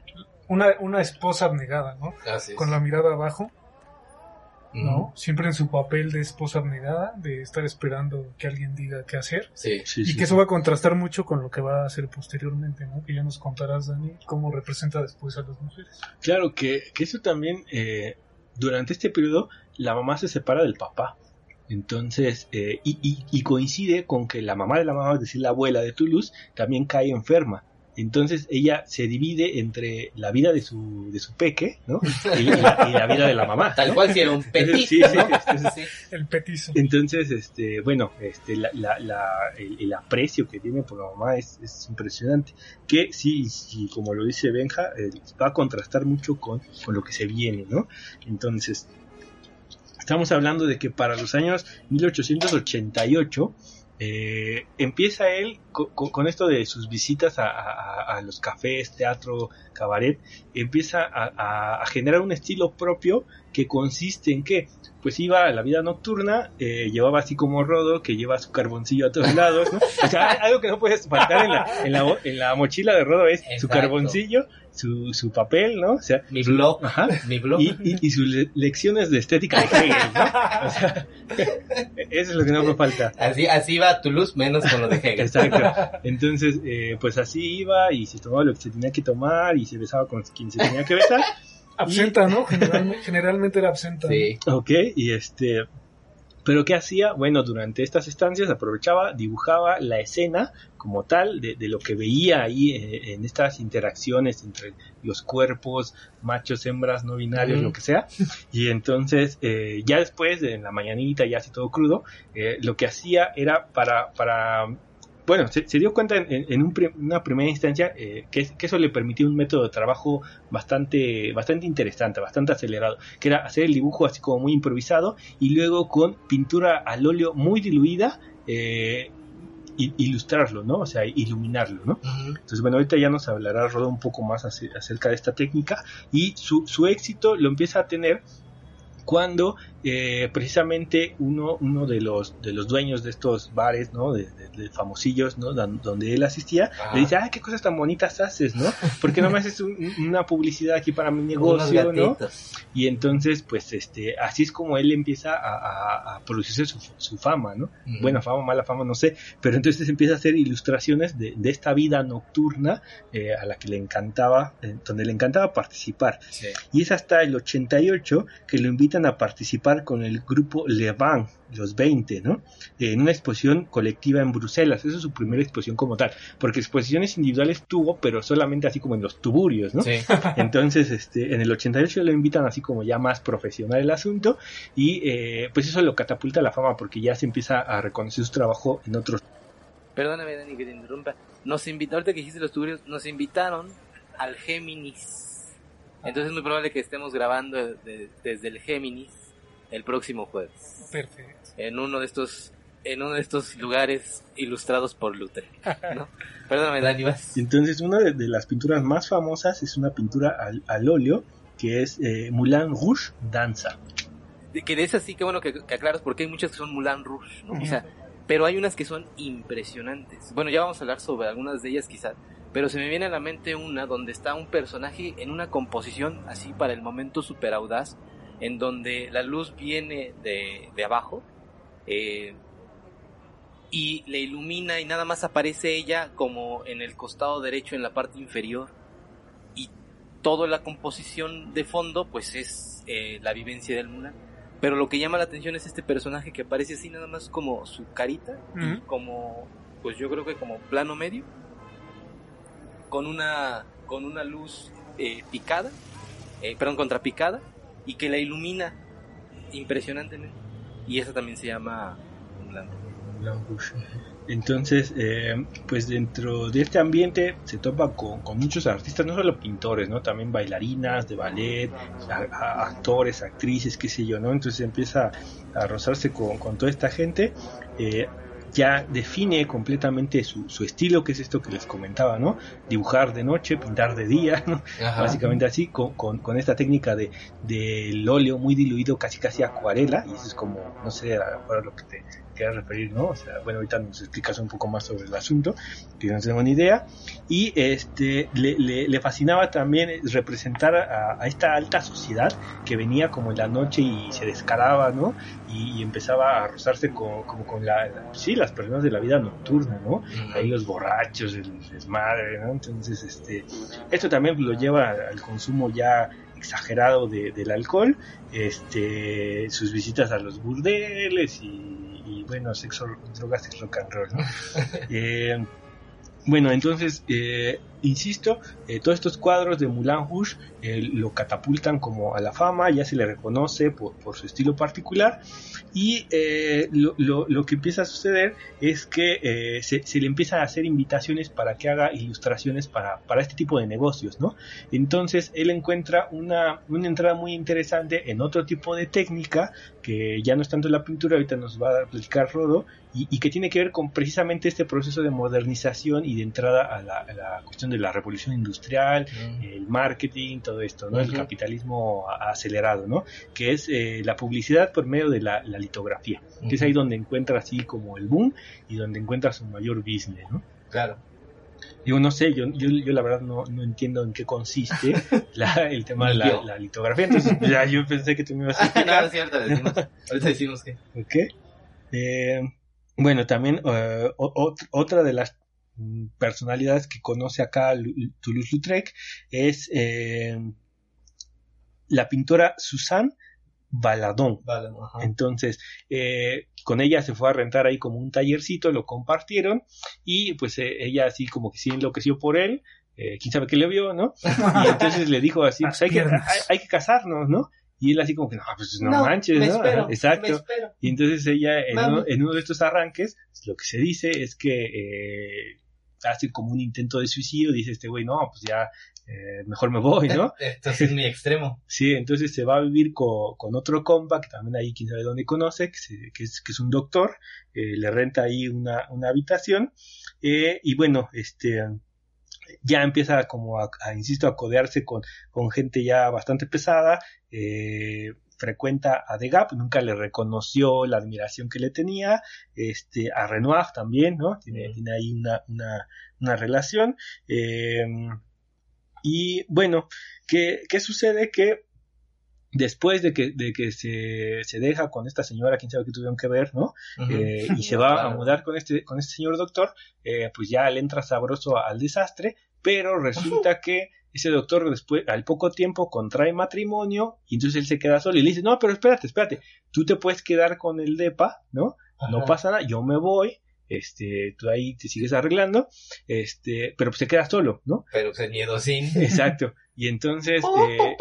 una, una esposa abnegada, ¿no? Con la mirada abajo ¿no? Siempre en su papel de esposa abnegada, de estar esperando que alguien diga qué hacer.
Sí.
y que eso va a contrastar mucho con lo que va a hacer posteriormente, ¿no? Que ya nos contarás, Dani, cómo representa después a las mujeres.
Claro, que, que eso también, eh, durante este periodo, la mamá se separa del papá. Entonces, eh, y, y, y, coincide con que la mamá de la mamá, es decir, la abuela de Toulouse, también cae enferma. Entonces ella se divide entre la vida de su, de su peque, ¿no? Y la, vida de la mamá.
Tal cual si era un petizo, sí,
sí, el petizo.
Entonces, este, bueno, este, la, la, el, aprecio que tiene por la mamá es, es impresionante. Que sí, sí, como lo dice Benja, eh, va a contrastar mucho con, con lo que se viene, ¿no? Entonces, estamos hablando de que para los años 1888, eh, empieza él con, esto de sus visitas a, los cafés, teatro, cabaret, empieza a, generar un estilo propio que consiste en que, pues iba a la vida nocturna, eh, llevaba así como Rodo, que lleva su carboncillo a todos lados, ¿no? O sea, algo que no puedes faltar en la, en la, en la mochila de Rodo es su carboncillo, su, su papel, ¿no? O sea,
mi blog, mi blog.
Y, y, sus lecciones de estética de Hegel, ¿no? O sea, eso es lo que no me falta.
Así, así va luz menos con lo de Hegel.
Exacto. Entonces, eh, pues así iba y se tomaba lo que se tenía que tomar y se besaba con quien se tenía que besar.
Absenta, ¿no? Generalmente, era absenta.
Sí. Ok, y este... Pero ¿qué hacía? Bueno, durante estas estancias aprovechaba, dibujaba la escena como tal de, lo que veía ahí eh, en estas interacciones entre los cuerpos, machos, hembras, no binarios, lo que sea. Y entonces, eh, ya después, en la mañanita, ya así todo crudo, eh, lo que hacía era para, para bueno, se, dio cuenta en, una primera instancia eh, que, eso le permitía un método de trabajo bastante, bastante interesante, bastante acelerado, que era hacer el dibujo así como muy improvisado y luego con pintura al óleo muy diluida. Eh, ilustrarlo, ¿no? O sea, iluminarlo, ¿no? Entonces, bueno, ahorita ya nos hablará Rodo un poco más acerca de esta técnica y su, su éxito lo empieza a tener cuando eh, precisamente uno, uno de los de los dueños de estos bares, ¿no? De, famosillos, ¿no? donde él asistía, le dice, ah, qué cosas tan bonitas haces, ¿no? Porque no me haces una publicidad aquí para mi negocio, ¿no? Y entonces, pues, este, así es como él empieza a, producirse su, fama, ¿no? Buena fama, mala fama, no sé, pero entonces empieza a hacer ilustraciones de, esta vida nocturna eh, a la que le encantaba, eh, donde le encantaba participar. Y es hasta el 88 que lo invitan a participar con el grupo Levant, los 20, ¿no? En una exposición colectiva en Bruselas. Esa es su primera exposición como tal. Porque exposiciones individuales tuvo, pero solamente así como en los tuburios, ¿no? Entonces, este, en el 88 lo invitan así como ya más profesional el asunto. Y eh, pues eso lo catapulta a la fama porque ya se empieza a reconocer su trabajo en otros.
Perdóname, Dani, que te interrumpa. Nos invitaron, ahorita que dijiste los tuburios, nos invitaron al Géminis. Entonces es muy probable que estemos grabando desde el Géminis el próximo jueves.
Perfecto.
En uno de estos en uno de estos lugares ilustrados por Luther. ¿no? Perdóname, Dani, vas.
Entonces, una de, las pinturas más famosas es una pintura al, óleo que es eh, Moulin Rouge Danza.
De, que de esas sí, que bueno que, aclaras, porque hay muchas que son Moulin Rouge, ¿no? O sea, pero hay unas que son impresionantes. Bueno, ya vamos a hablar sobre algunas de ellas quizás, pero se me viene a la mente una donde está un personaje en una composición así para el momento super audaz, en donde la luz viene de, abajo eh, y le ilumina y nada más aparece ella como en el costado derecho en la parte inferior. Y toda la composición de fondo pues es eh, la vivencia del Mulan. Pero lo que llama la atención es este personaje que aparece así nada más como su carita y como pues yo creo que como plano medio con una, con una luz eh, picada, eh, perdón, contrapicada, y que la ilumina impresionantemente. Y eso también se llama.
Entonces, eh, pues dentro de este ambiente se topa con, muchos artistas, no solo pintores, ¿no? También bailarinas de ballet, actores, actrices, qué sé yo, ¿no? Entonces empieza a rozarse con, con toda esta gente. Eh, ya define completamente su, su, estilo, que es esto que les comentaba, ¿no? Dibujar de noche, pintar de día, ¿no? Básicamente así, con, con, esta técnica de del óleo muy diluido, casi casi acuarela, y eso es como, no sé, ahora lo que te quieras referir, ¿no? O sea, bueno, ahorita nos explicas un poco más sobre el asunto, que no tengo ni idea. Y este, le, le, fascinaba también representar a, esta alta sociedad que venía como en la noche y se descaraba, ¿no? Y, empezaba a rozarse con, como con la, sí, las personas de la vida nocturna, ¿no? Ahí los borrachos, el desmadre, ¿no? Entonces, este, esto también lo lleva al consumo ya exagerado de, del alcohol, este, sus visitas a los burdeles y bueno, sexo, drogas y rock and roll, ¿no? Eh, bueno, entonces, eh, insisto, eh, todos estos cuadros de Moulin Rouge lo catapultan como a la fama, ya se le reconoce por, por su estilo particular y eh, lo, lo, que empieza a suceder es que eh, se, se, le empiezan a hacer invitaciones para que haga ilustraciones para, para este tipo de negocios, ¿no? Entonces él encuentra una, una entrada muy interesante en otro tipo de técnica que ya no es tanto la pintura, ahorita nos va a platicar Rodo, y, que tiene que ver con precisamente este proceso de modernización y de entrada a la, cuestión de la revolución industrial, el marketing, todo esto, ¿no? El capitalismo acelerado, ¿no? Que es eh, la publicidad por medio de la, litografía, que es ahí donde encuentra así como el boom y donde encuentra su mayor business, ¿no?
Claro.
Digo, no sé, yo, yo, yo la verdad no, no entiendo en qué consiste la, el tema de la, litografía, entonces ya yo pensé que tú me ibas a
explicar. no, es cierto, decimos, ahorita decimos que...
¿Qué? Eh, bueno, también uh, otra de las personalidades que conoce acá Toulouse-Lautrec es eh, la pintora Suzanne Baladón. Entonces, eh, con ella se fue a rentar ahí como un tallercito, lo compartieron y pues eh, ella así como que sí enloqueció por él, eh, quién sabe qué le vio, ¿no? Y entonces le dijo así, pues hay que, hay, que casarnos, ¿no? Y él así como que, no, pues no, manches, ¿no? Exacto. Y entonces ella en uno, en uno, de estos arranques, lo que se dice es que eh, hace como un intento de suicidio, dice este güey, no, pues ya eh, mejor me voy, ¿no?
Esto es mi extremo.
Sí, entonces se va a vivir con, con otro compa que también ahí quién sabe dónde conoce, que, es, que es un doctor, eh, le renta ahí una, una habitación eh, y bueno, este ya empieza como a, insisto, a codearse con, con gente ya bastante pesada, eh, frecuenta a The Gap, nunca le reconoció la admiración que le tenía, este, a Renoir también, ¿no? Tiene, tiene ahí una, una, una relación. Eh, y bueno, ¿qué, ¿qué, sucede? Que después de que, de que se, se, deja con esta señora, quién sabe qué tuvieron que ver, ¿no? eh, y se va a mudar con este, con este señor doctor, eh, pues ya le entra sabroso al desastre, pero resulta que ese doctor después, al poco tiempo, contrae matrimonio y entonces él se queda solo y le dice, no, pero espérate, espérate, tú te puedes quedar con el DEPA, ¿no? No pasa nada, yo me voy, este, tú ahí te sigues arreglando, este, pero pues se queda solo, ¿no?
Pero se miedo sin.
Exacto. Y entonces, eh,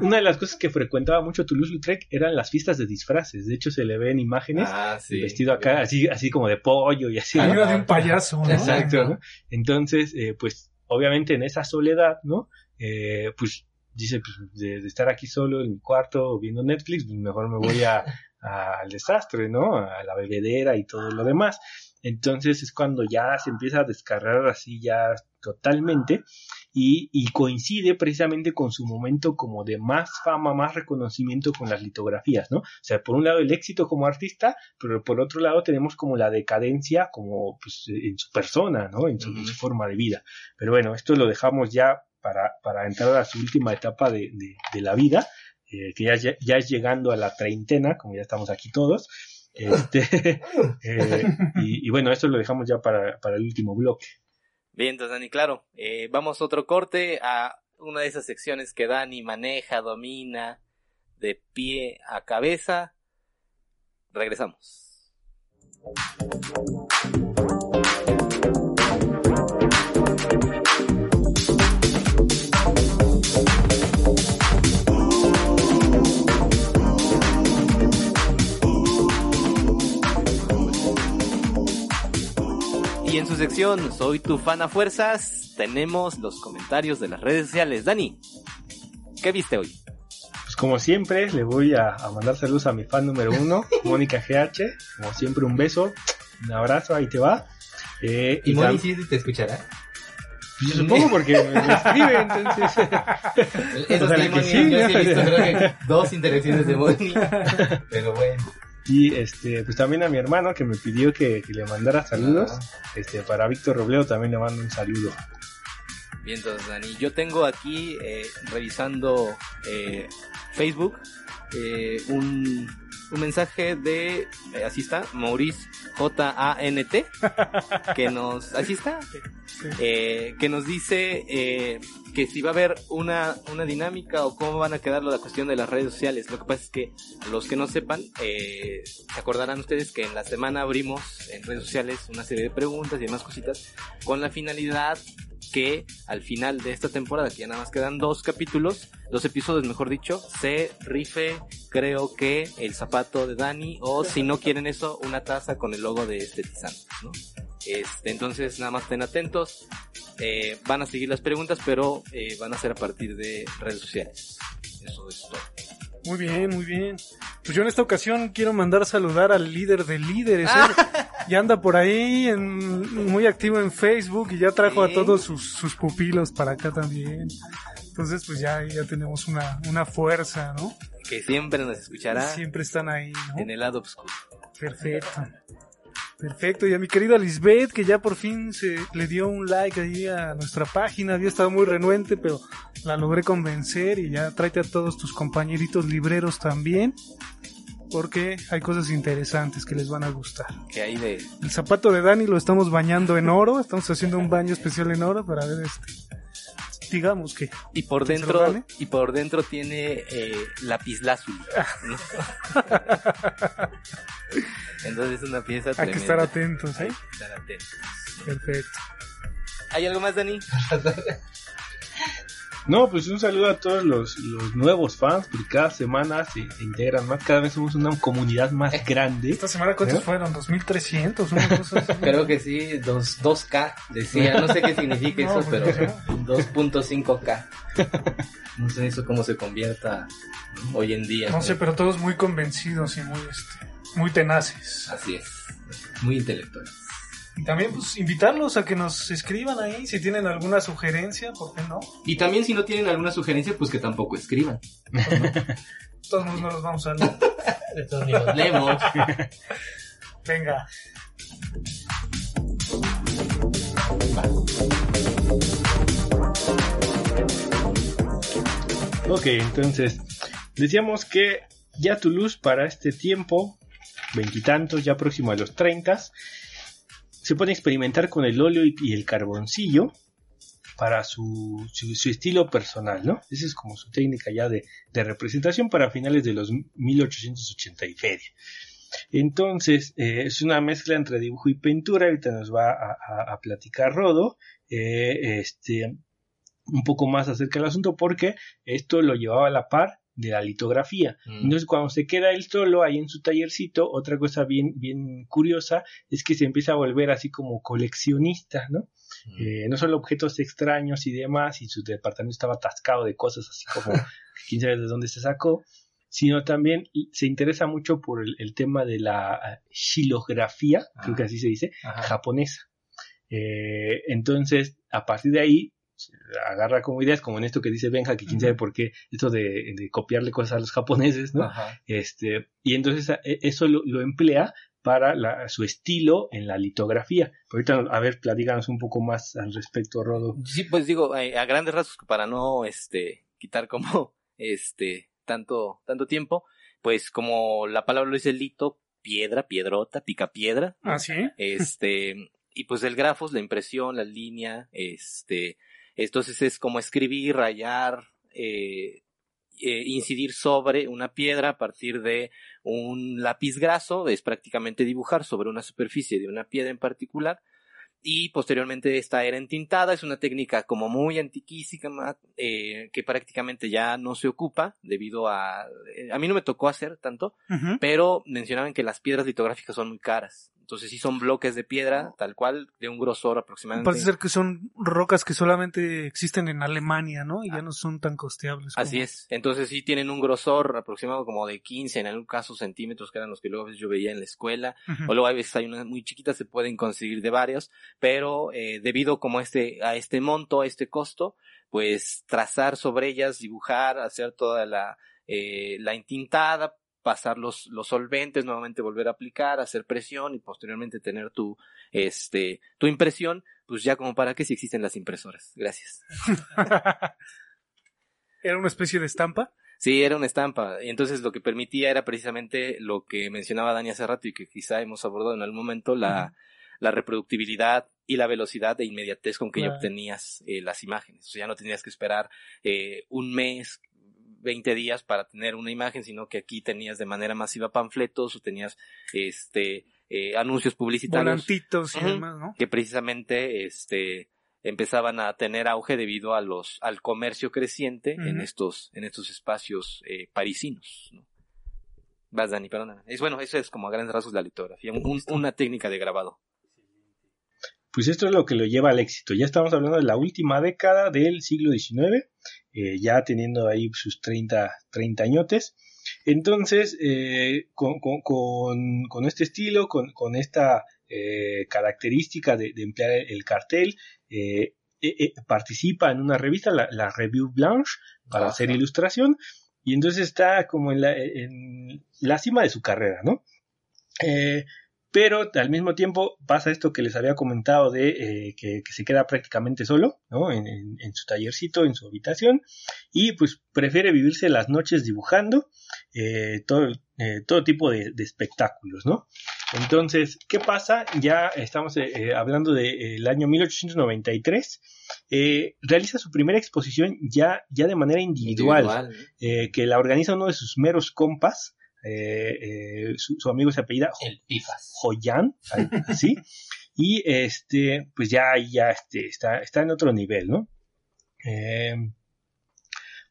una de las cosas que frecuentaba mucho Toulouse-Lautrec eran las fiestas de disfraces. De hecho, se le ven imágenes ah, vestido acá, así, así como de pollo y así.
Arriba de un payaso, ¿no?
Exacto, ¿no? Entonces, eh, pues obviamente en esa soledad, ¿no? Eh, pues dice, pues de, estar aquí solo en mi cuarto viendo Netflix, pues mejor me voy a, al desastre, ¿no? A la bebedera y todo lo demás. Entonces es cuando ya se empieza a descargar así ya totalmente y, y, coincide precisamente con su momento como de más fama, más reconocimiento con las litografías, ¿no? O sea, por un lado el éxito como artista, pero por otro lado tenemos como la decadencia como pues, en su persona, ¿no? En su, forma de vida. Pero bueno, esto lo dejamos ya para, para entrar a su última etapa de, de, la vida, eh, que ya, ya es llegando a la treintena, como ya estamos aquí todos. Este, eh, y, bueno, esto lo dejamos ya para, para el último bloque.
Bien, entonces Dani, claro, eh, vamos a otro corte a una de esas secciones que Dani maneja, domina, de pie a cabeza. Regresamos. Sección Soy tu fan a fuerzas, tenemos los comentarios de las redes sociales. Dani, ¿qué viste hoy?
Pues como siempre, le voy a, mandar saludos a mi fan número uno, Mónica GH. Como siempre, un beso, un abrazo, ahí te va.
Eh, ¿Y, Mónica sí te escuchará?
Yo supongo porque me, escribe, entonces.
Eso sí, yo he visto creo que dos interacciones de Mónica, pero bueno.
Y este, pues también a mi hermano que me pidió que, le mandara saludos. Este, para Víctor Robledo también le mando un saludo.
Bien, entonces Dani, yo tengo aquí eh, revisando eh, Facebook eh, un, un mensaje de, eh, así está, Maurice J-A-N-T, que nos, así está, eh, que nos dice eh, que si va a haber una, una dinámica o cómo van a quedar la cuestión de las redes sociales. Lo que pasa es que los que no sepan, eh, se acordarán ustedes que en la semana abrimos en redes sociales una serie de preguntas y demás cositas con la finalidad que al final de esta temporada, que ya nada más quedan dos capítulos, dos episodios mejor dicho, se rife creo que el zapato de Dani o si no quieren eso, una taza con el logo de este ¿no? Este, entonces nada más estén atentos, eh, van a seguir las preguntas, pero eh, van a ser a partir de redes sociales. Eso es todo.
Muy bien, muy bien. Pues yo en esta ocasión quiero mandar saludar al líder de líderes. ¿eh? Ya anda por ahí, en, muy activo en Facebook y ya trajo a todos sus, sus, pupilos para acá también. Entonces, pues ya, ya tenemos una, una fuerza, ¿no?
Que siempre nos escuchará.
Siempre están ahí, ¿no?
En el lado oscuro.
Perfecto. Perfecto, y a mi querida Lisbeth, que ya por fin se le dio un like ahí a nuestra página, había estado muy renuente, pero la logré convencer y ya tráete a todos tus compañeritos libreros también, porque hay cosas interesantes que les van a gustar.
Que hay de...
El zapato de Dani lo estamos bañando en oro, estamos haciendo un baño especial en oro para ver este digamos que
y por dentro y por dentro tiene eh, lapislázuli entonces es una pieza
hay que estar atentos ¿eh? hay
que estar atentos
perfecto
hay algo más Dani
No, pues un saludo a todos los, nuevos fans, porque cada semana se, integran más, cada vez somos una comunidad más grande.
¿Esta semana cuántos ¿Eh? fueron? ¿2300? Una cosa
Creo que sí, dos, 2K, decía, no sé qué significa eso, pero 2.5K. No sé eso cómo se convierta hoy en día.
No sé, pero todos muy convencidos y muy, este, muy tenaces.
Así es, muy intelectuales.
Y también pues invitarlos a que nos escriban ahí si tienen alguna sugerencia, ¿por qué no?
Y también si no tienen alguna sugerencia, pues que tampoco escriban.
Todos no los vamos a leer.
De todos los leemos.
Venga.
Ok, entonces decíamos que ya tu luz para este tiempo, veintitantos, ya próximo a los treintas, se puede experimentar con el óleo y, el carboncillo para su, su, estilo personal, ¿no? Esa es como su técnica ya de, representación para finales de los 1880 y feria. Entonces, eh, es una mezcla entre dibujo y pintura, ahorita nos va a, platicar Rodo, eh, este, un poco más acerca del asunto, porque esto lo llevaba a la par de la litografía. Mm. Entonces, cuando se queda él solo ahí en su tallercito, otra cosa bien, bien curiosa es que se empieza a volver así como coleccionista, ¿no? Mm. Eh, no solo objetos extraños y demás, y su departamento estaba atascado de cosas así como quién sabe de dónde se sacó, sino también se interesa mucho por el, tema de la xilografía, creo que así se dice, japonesa. Eh, entonces, a partir de ahí, agarra como ideas, como en esto que dice Benja, que quién sabe por qué, esto de, copiarle cosas a los japoneses, ¿no? Este, y entonces e, eso lo, emplea para su estilo en la litografía. Ahorita, a ver, platícanos un poco más al respecto, Rodo.
Sí, pues digo, eh, a grandes rasgos, para no este, quitar como este tanto, tanto tiempo, pues como la palabra lo dice lito, piedra, piedrota, pica piedra.
Ah, sí.
Este, y pues el grafos, la impresión, la línea, este, entonces es como escribir, rayar, eh, eh, incidir sobre una piedra a partir de un lápiz graso, es prácticamente dibujar sobre una superficie de una piedra en particular. Y posteriormente esta era entintada, es una técnica como muy antiquísima, eh, que prácticamente ya no se ocupa debido a... a mí no me tocó hacer tanto, pero mencionaban que las piedras litográficas son muy caras. Entonces sí son bloques de piedra, tal cual, de un grosor aproximadamente.
Parece ser que son rocas que solamente existen en Alemania, ¿no? Y ya no son tan costeables.
Así es. Entonces sí tienen un grosor aproximado como de 15, en algún caso centímetros, que eran los que luego yo veía en la escuela. O luego a veces hay unas muy chiquitas, se pueden conseguir de varios, pero eh, debido como este, a este monto, a este costo, pues trazar sobre ellas, dibujar, hacer toda la, eh, la intintada, pasar los, los solventes, nuevamente volver a aplicar, hacer presión y posteriormente tener tu, este, tu impresión, pues ya como para que si existen las impresoras. Gracias.
¿Era una especie de estampa?
Sí, era una estampa. Y entonces lo que permitía era precisamente lo que mencionaba Dani hace rato y que quizá hemos abordado en algún momento, la, la reproductibilidad y la velocidad de inmediatez con que ya obtenías eh, las imágenes. O sea, ya no tenías que esperar eh, un mes, 20 días para tener una imagen, sino que aquí tenías de manera masiva panfletos o tenías este eh, anuncios publicitarios.
y demás, ¿no?
Que precisamente este empezaban a tener auge debido a los al comercio creciente en estos en estos espacios eh, parisinos. ¿no? Vas, Dani, perdona. Es bueno, eso es como a grandes rasgos la litografía, una técnica de grabado
pues esto es lo que lo lleva al éxito. Ya estamos hablando de la última década del siglo XIX, eh, ya teniendo ahí sus 30, 30 añotes. Entonces, eh, con, este estilo, con, esta eh, característica de, emplear el, cartel, participa en una revista, la, Revue Blanche, para hacer ilustración, y entonces está como en la, en la cima de su carrera, ¿no? Pero al mismo tiempo pasa esto que les había comentado de eh, que, se queda prácticamente solo, ¿no? En, su tallercito, en su habitación, y pues prefiere vivirse las noches dibujando eh, todo, eh, todo tipo de, espectáculos, ¿no? Entonces, ¿qué pasa? Ya estamos hablando del año 1893. realiza su primera exposición ya, ya de manera individual, que la organiza uno de sus meros compas, eh, eh, su, amigo se apellida
El Pifas.
Joyan, así, y este, pues ya, ya este, está, está en otro nivel, ¿no? Eh,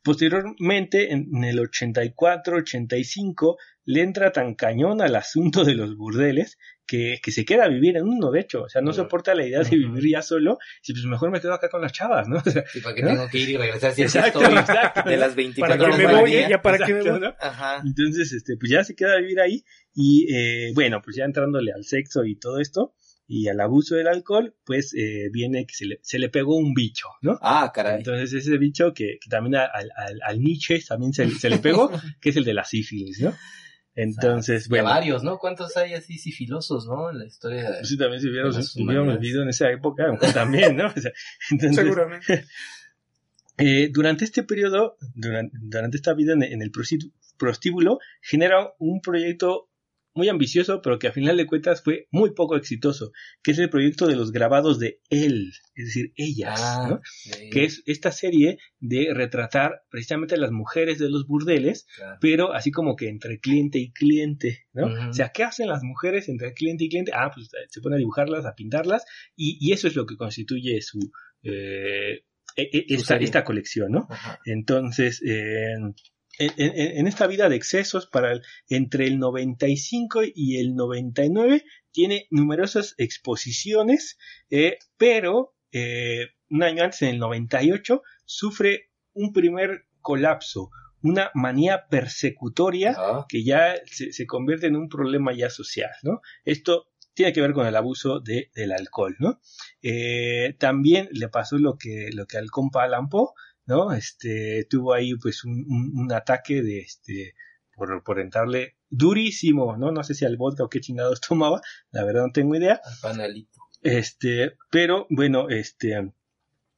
posteriormente, en, el 84-85, le entra tan cañón al asunto de los burdeles que, se queda a vivir en uno, de hecho. O sea, no soporta la idea de vivir ya solo. Y pues mejor me quedo acá con las chavas, ¿no?
y para que tengo que ir y regresar si
exacto, exacto.
de las 24
para que me voy, ya para que me voy.
Ajá. Entonces, este, pues ya se queda a vivir ahí. Y eh, bueno, pues ya entrándole al sexo y todo esto, y al abuso del alcohol, pues eh, viene que se le, se le, pegó un bicho, ¿no?
Ah, caray.
Entonces ese bicho que, que también al, al, al, Nietzsche también se, se, le pegó, que es el de la sífilis, ¿no? Entonces, bueno.
varios, ¿no? ¿Cuántos hay así sifilosos, ¿no? En la historia.
Pues sí, también si hubiéramos, vivido en esa época, también, ¿no?
entonces, Seguramente.
Eh, durante este periodo, durante, durante esta vida en, en el prostíbulo, genera un proyecto muy ambicioso, pero que a final de cuentas fue muy poco exitoso, que es el proyecto de los grabados de él, es decir, ellas, ah, que es esta serie de retratar precisamente a las mujeres de los burdeles, pero así como que entre cliente y cliente, ¿no? O sea, ¿qué hacen las mujeres entre cliente y cliente? Ah, pues se ponen a dibujarlas, a pintarlas, y, eso es lo que constituye su... Eh, e, e, esta, esta, colección, ¿no? Entonces, eh, en, esta vida de excesos para entre el 95 y el 99 tiene numerosas exposiciones, eh, pero eh, un año antes, en el 98, sufre un primer colapso, una manía persecutoria que ya se, convierte en un problema ya social, ¿no? Esto tiene que ver con el abuso de, del alcohol, ¿no? Eh, también le pasó lo que, lo que al compa Alan ¿no? Este, tuvo ahí pues un, un, ataque de este, por, por entrarle durísimo, ¿no? No sé si al vodka o qué chingados tomaba, la verdad no tengo idea.
Al panalito.
Este, pero bueno, este,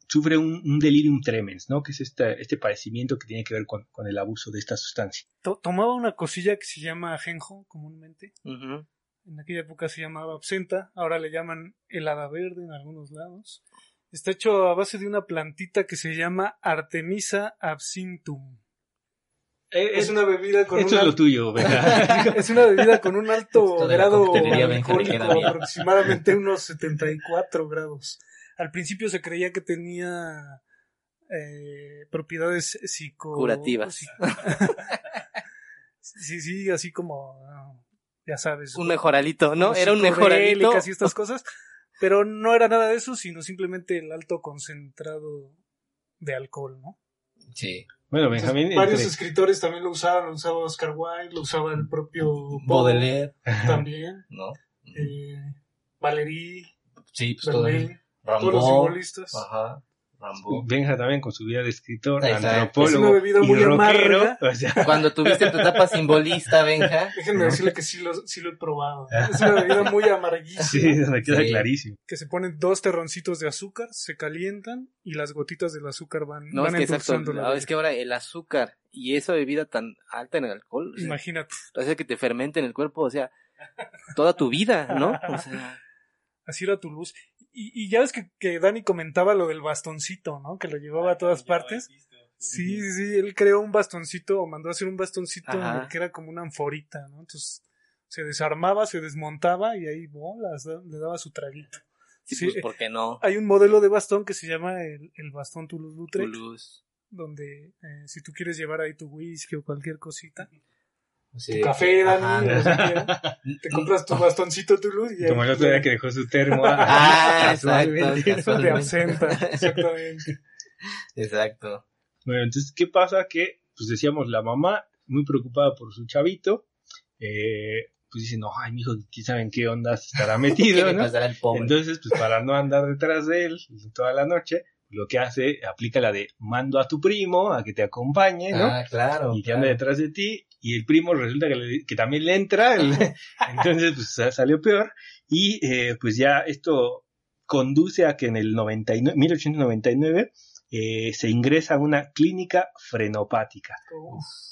sufre un, un, delirium tremens, ¿no? Que es este, este padecimiento que tiene que ver con, con el abuso de esta sustancia.
Tomaba una cosilla que se llama ajenjo comúnmente. En aquella época se llamaba absenta, ahora le llaman helada verde en algunos lados. Está hecho a base de una plantita que se llama Artemisa absinthum.
Eh, es, una bebida con Esto es lo tuyo,
Es una bebida con un alto grado alcohólico, aproximadamente unos 74 grados. Al principio se creía que tenía eh, propiedades psico...
curativas.
sí, sí, así como ya sabes.
Un mejoralito, ¿no? Era un mejoralito.
Y estas cosas. Pero no era nada de eso, sino simplemente el alto concentrado de alcohol, ¿no?
Sí.
Bueno, Benjamín.
varios escritores también lo usaban, lo usaba Oscar Wilde, lo usaba el propio
Baudelaire.
También.
¿No?
Eh, Valery.
Sí, pues todo.
Todos los simbolistas.
Ajá.
Benja también con su vida de escritor, antropólogo. Es una
bebida muy amarga.
Cuando tuviste tu etapa simbolista, Benja.
Déjenme decirle que sí lo, sí lo he probado. Es una bebida muy amarguísima.
Sí, me queda clarísimo.
Que se ponen dos terroncitos de azúcar, se calientan y las gotitas del azúcar van,
no,
van
es que exacto, no, es que ahora el azúcar y esa bebida tan alta en el alcohol.
Imagínate.
hace que te fermente en el cuerpo, o sea, toda tu vida, ¿no? O sea.
Así era tu luz. Y, ya ves que, que, Dani comentaba lo del bastoncito, ¿no? Que lo llevaba a todas partes. Sí, sí, sí, él creó un bastoncito o mandó a hacer un bastoncito que era como una anforita, ¿no? Entonces se desarmaba, se desmontaba y ahí bolas, le daba su traguito.
Sí, pues, ¿por qué no?
Hay un modelo de bastón que se llama el, el bastón Toulouse-Lautrec. Donde eh, si tú quieres llevar ahí tu whisky o cualquier cosita, tu café, Dani, te compras tu bastoncito Toulouse y
Como el otro día que dejó su termo.
ah, exacto.
De absenta, exactamente.
Exacto.
Bueno, entonces, ¿qué pasa? Que, pues decíamos, la mamá, muy preocupada por su chavito, eh, pues dice, no, ay, mijo, ¿quién sabe en qué ondas estará metido? ¿no? Entonces, pues para no andar detrás de él toda la noche, lo que hace, aplica la de mando a tu primo a que te acompañe, ¿no?
Ah, claro.
Y que ande detrás de ti y el primo resulta que, también le entra, entonces pues salió peor y eh, pues ya esto conduce a que en el 99, 1899 eh, se ingresa a una clínica frenopática.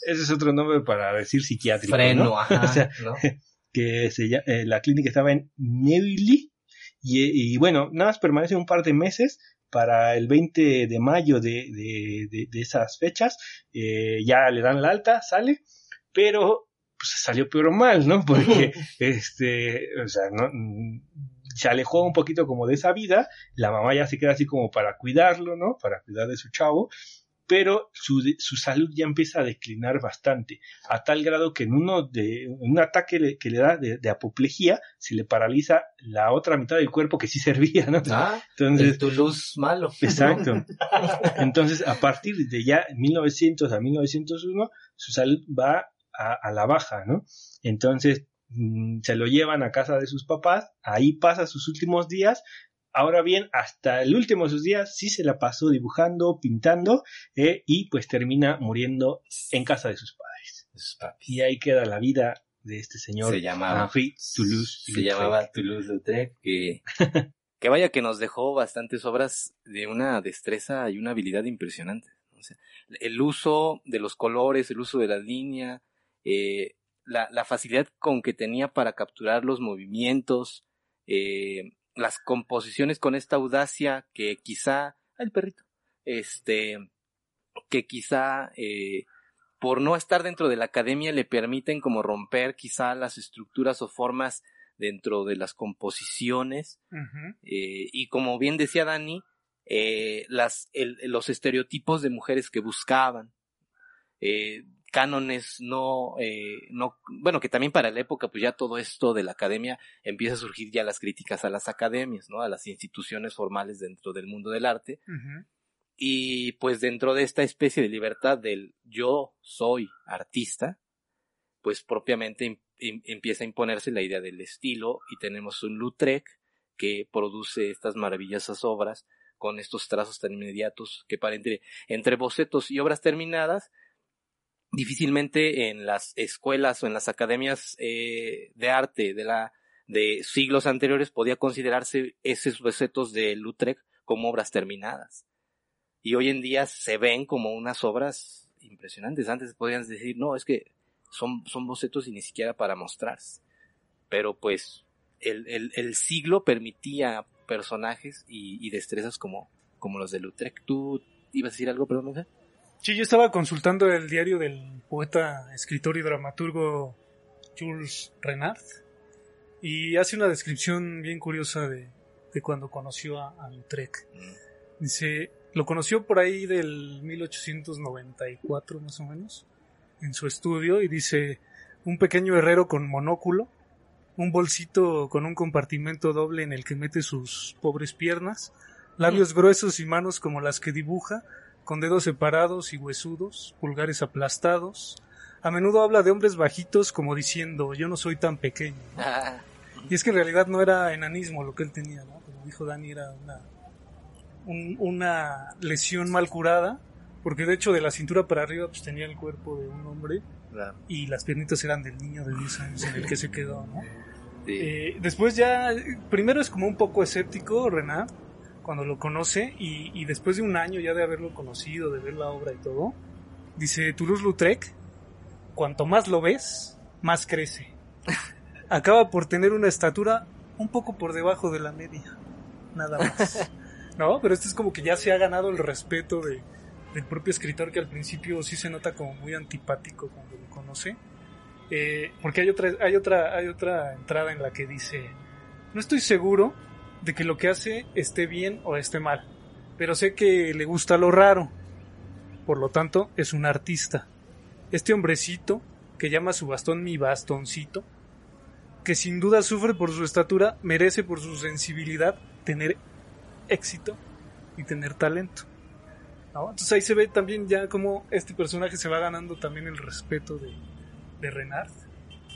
Ese es otro nombre para decir psiquiátrico.
Freno,
que se, eh, la clínica estaba en Neuilly y, bueno, nada más permanece un par de meses para el 20 de mayo de, de, de, esas fechas, ya le dan la alta, sale pero pues salió peor mal, ¿no? Porque este, o sea, no se alejó un poquito como de esa vida, la mamá ya se queda así como para cuidarlo, ¿no? Para cuidar de su chavo, pero su, su salud ya empieza a declinar bastante, a tal grado que en uno de un ataque que le da de, apoplejía se le paraliza la otra mitad del cuerpo que sí servía, ¿no?
Ah, entonces tu luz malo.
Exacto. Entonces, a partir de ya 1900 a 1901, su salud va a, la baja, ¿no? Entonces mm, se lo llevan a casa de sus papás, ahí pasa sus últimos días. Ahora bien, hasta el último de sus días sí se la pasó dibujando, pintando eh, y pues termina muriendo en casa de sus padres. Y ahí queda la vida de este señor.
Se llamaba
Toulouse.
Se llamaba Toulouse-Lautrec, que, que vaya que nos dejó bastantes obras de una destreza y una habilidad impresionante. el uso de los colores, el uso de la línea, eh, la, la, facilidad con que tenía para capturar los movimientos, eh, las composiciones con esta audacia que quizá, el perrito, este, que quizá eh, por no estar dentro de la academia le permiten como romper quizá las estructuras o formas dentro de las composiciones eh, y como bien decía Dani, las, el, los estereotipos de mujeres que buscaban. Eh, cánones no, eh, no, bueno, que también para la época, pues ya todo esto de la academia empieza a surgir ya las críticas a las academias, ¿no? A las instituciones formales dentro del mundo del arte. Y pues dentro de esta especie de libertad del yo soy artista, pues propiamente empieza a imponerse la idea del estilo y tenemos un Lautrec que produce estas maravillosas obras con estos trazos tan inmediatos que para entre, entre bocetos y obras terminadas difícilmente en las escuelas o en las academias eh, de arte de la siglos anteriores podía considerarse esos bocetos de Lautrec como obras terminadas. Y hoy en día se ven como unas obras impresionantes. Antes podían decir, no, es que son, son bocetos y ni siquiera para mostrarse. Pero pues el, el, siglo permitía personajes y, destrezas como, como los de Lautrec. ¿Tú ibas a decir algo, perdón, no
Sí, yo estaba consultando el diario del poeta, escritor y dramaturgo Jules Renard y hace una descripción bien curiosa de, de cuando conoció a, a Lautrec. Dice, lo conoció por ahí del 1894 más o menos, en su estudio, y dice, un pequeño herrero con monóculo, un bolsito con un compartimento doble en el que mete sus pobres piernas, labios gruesos y manos como las que dibuja, con dedos separados y huesudos, pulgares aplastados. A menudo habla de hombres bajitos como diciendo yo no soy tan pequeño.
Ah,
Y es que en realidad no era enanismo lo que él tenía, ¿no? Como dijo Dani, era una, un- una lesión mal curada, porque de hecho de la cintura para arriba pues tenía el cuerpo de un hombre
claro,
y las piernitas eran del niño de 10 años en el que se quedó, ¿no?
sí.
Eh, después ya, primero es como un poco escéptico Renat cuando lo conoce y, y después de un año ya de haberlo conocido, de ver la obra y todo, dice Toulouse-Lautrec, cuanto más lo ves, más crece. Acaba por tener una estatura un poco por debajo de la media, nada más. No, pero este es como que ya se ha ganado el respeto de, del propio escritor que al principio sí se nota como muy antipático cuando lo conoce. Eh, porque hay otra, hay otra, hay otra entrada en la que dice, no estoy seguro de que lo que hace esté bien o esté mal, pero sé que le gusta lo raro. Por lo tanto, es un artista. Este hombrecito, que llama su bastón mi bastoncito, que sin duda sufre por su estatura, merece por su sensibilidad tener éxito y tener talento. ¿No? Entonces ahí se ve también ya como este personaje se va ganando también el respeto de, de Renard.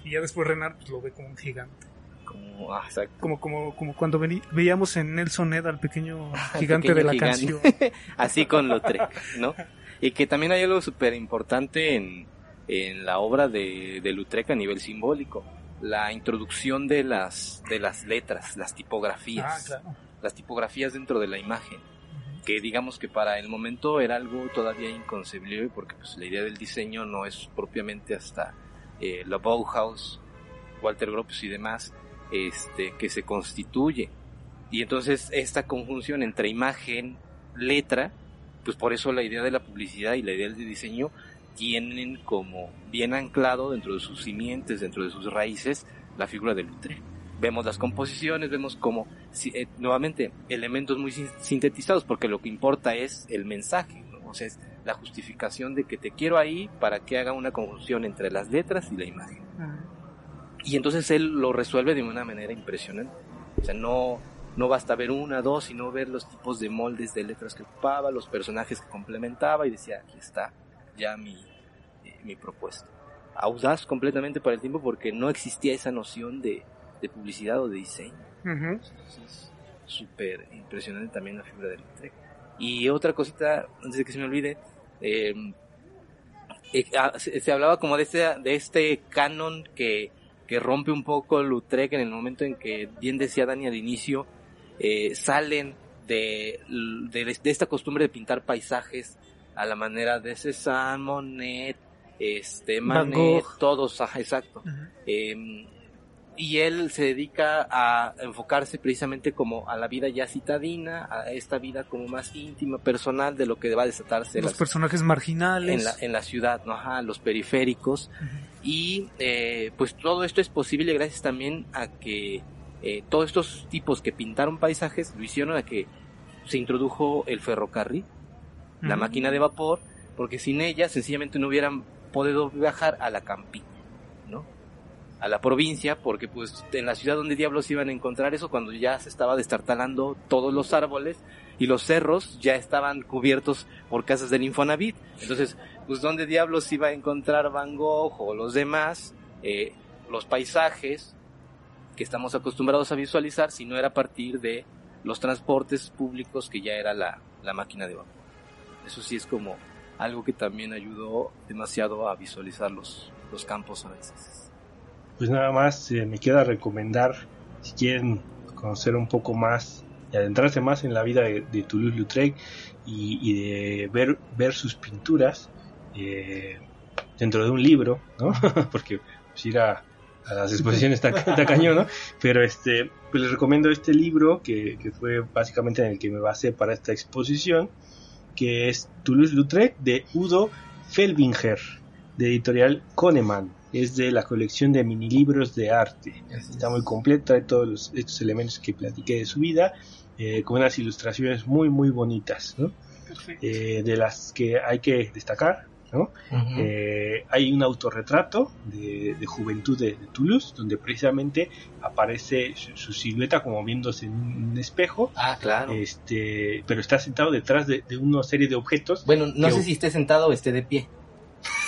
Y ya después Renard pues, lo ve como un gigante.
Como, ah.
Como, como, como cuando veíamos en Nelson Ed al pequeño gigante
pequeño
de la
gigante.
canción.
Así con Lautrec, ¿no? Y que también hay algo súper importante en, en la obra de, de Lautrec a nivel simbólico. La introducción de las, de las letras, las
Ah,
tipografías.
claro.
Las tipografías dentro de la imagen. Que digamos que para el momento era algo todavía inconcebible porque pues, la idea del diseño no es propiamente hasta eh, la Bauhaus, Walter Gropius y demás, este, que se constituye. Y entonces esta conjunción entre imagen, letra, pues por eso la idea de la publicidad y la idea del diseño tienen como bien anclado dentro de sus simientes, dentro de sus raíces, la figura del Lautrec. Vemos las composiciones, vemos como, eh, nuevamente, elementos muy sin- sintetizados, porque lo que importa es el mensaje, o sea, es la justificación de que te quiero ahí para que haga una conjunción entre las letras y la imagen. Y entonces él lo resuelve de una manera impresionante. O sea, no, no basta ver una, dos, sino ver los tipos de moldes de letras que ocupaba, los personajes que complementaba y decía, aquí está ya mi, eh, mi propuesta. Audaz completamente para el tiempo porque no existía esa noción de, de publicidad o de diseño. Es súper impresionante también la figura del Lautrec. Y otra cosita, antes de que se me olvide, eh, eh, ah, se, se hablaba como de este, de este canon que, que rompe un poco Lautrec en el momento en que, bien decía Dani al inicio, eh, salen de, de, de esta costumbre de pintar paisajes a la manera de Cézanne, Monet, este,
Van
Manet,
Gogh.
todos, ajá, exacto. Eh, y él se dedica a enfocarse precisamente como a la vida ya citadina, a esta vida como más íntima, personal de lo que va a desatarse
Los
las-
personajes marginales.
en, la, en la ciudad, ¿no? Ajá, los periféricos. Y eh, pues todo esto es posible gracias también a que eh, todos estos tipos que pintaron paisajes lo hicieron a que se introdujo el ferrocarril, la máquina de vapor, porque sin ella sencillamente no hubieran podido viajar a la campiña. A la provincia, porque pues en la ciudad donde diablos iban a encontrar eso cuando ya se estaba destartalando todos los árboles y los cerros ya estaban cubiertos por casas del Infonavit. Entonces, pues dónde diablos iba a encontrar Van Gogh o los demás, eh, los paisajes que estamos acostumbrados a visualizar si no era a partir de los transportes públicos que ya era la, la máquina de vapor. Eso sí es como algo que también ayudó demasiado a visualizar los, los campos franceses.
Pues nada más eh, me queda recomendar, si quieren conocer un poco más y adentrarse más en la vida de, Toulouse-Lautrec y, de ver, sus pinturas eh, dentro de un libro, ¿no? Porque pues, ir a, las exposiciones está, cañón, ¿no? Pero este, pues les recomiendo este libro que, que fue básicamente en el que me basé para esta exposición, que es Toulouse-Lautrec de Udo Felbinger, de editorial Coneman. Es de la colección de mini libros de arte. Está muy completa de todos los- estos elementos que platiqué de su vida, eh, con unas ilustraciones muy, muy bonitas, ¿no? Eh, de las que hay que destacar, ¿no? Eh, hay un autorretrato de, juventud de, Toulouse, donde precisamente aparece su, silueta como viéndose en un, espejo.
Ah, claro.
Este, pero está sentado detrás de, una serie de objetos.
Bueno, no sé si esté sentado o esté de pie.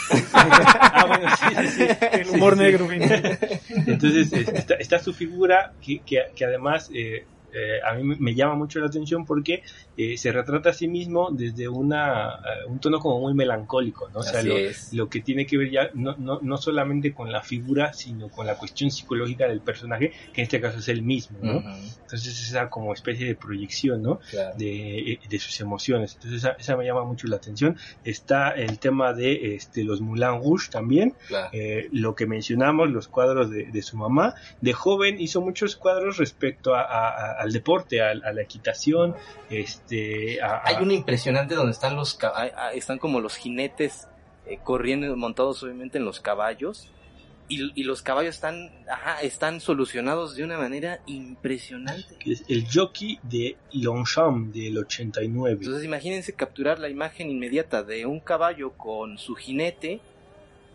ah, bueno, sí, sí, El humor negro.
Entonces está, su figura que, que, además eh, eh, a mí me llama mucho la atención porque eh, se retrata a sí mismo desde una, eh, un tono como muy melancólico, ¿no? O sea, lo, que tiene que ver ya no, no, no, solamente con la figura, sino con la cuestión psicológica del personaje, que en este caso es el mismo, ¿no? Entonces es esa como especie de proyección, ¿no? De, de, sus emociones. Entonces esa, me llama mucho la atención. Está el tema de este, los Moulin Rouge también, lo que mencionamos, los cuadros de, de, su mamá. De joven hizo muchos cuadros respecto a al deporte, a, la equitación. Este,
Hay una impresionante donde están los están como los jinetes eh, corriendo montados obviamente en los caballos. Y, los caballos están, están solucionados de una manera impresionante.
Es el jockey de Longchamp del 89.
Entonces imagínense capturar la imagen inmediata de un caballo con su jinete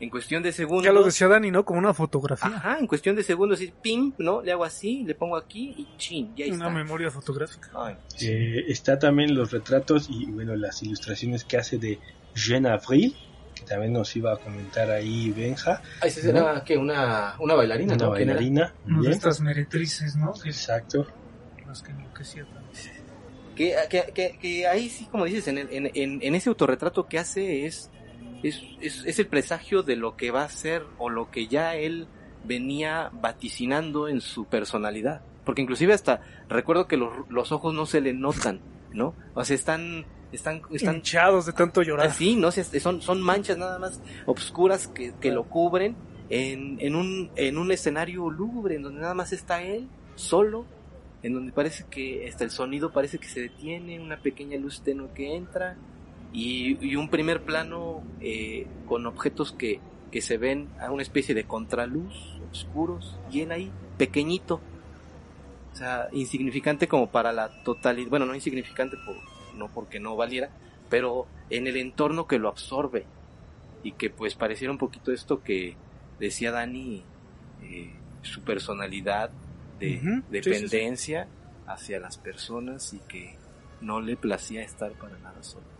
en cuestión de segundos.
Ya lo decía Dani, ¿no? Como una fotografía.
Ajá, en cuestión de segundos, y pim, ¿no? Le hago así, le pongo aquí y chin, ya
está. Una memoria fotográfica.
Eh, está también los retratos y, bueno, las ilustraciones que hace de Jeanne Avril, que también nos iba a comentar ahí Benja.
Ah, esa será, que ¿Una, una bailarina,
Una bailarina.
Una de estas meretrices, ¿no?
Exacto.
Las que enloquecía también.
Que, que, que, que, ahí sí, como dices, en, en, en ese autorretrato que hace es es, es, el presagio de lo que va a ser o lo que ya él venía vaticinando en su personalidad. Porque inclusive hasta recuerdo que los, los ojos no se le notan, ¿no? O sea, están están, están
hinchados de tanto llorar.
Sí, no son, son manchas nada más obscuras que, que lo cubren en, en, un, en un escenario lúgubre, en donde nada más está él, solo, en donde parece que hasta el sonido parece que se detiene, una pequeña luz tenue que entra, y, un primer plano eh, con objetos que, que se ven a una especie de contraluz, oscuros, y él ahí, pequeñito. O sea, insignificante como para la totalidad, bueno, no insignificante por, no porque no valiera, pero en el entorno que lo absorbe. Y que pues pareciera un poquito esto que decía Dani, eh, su personalidad de dependencia hacia las personas y que no le placía estar para nada solo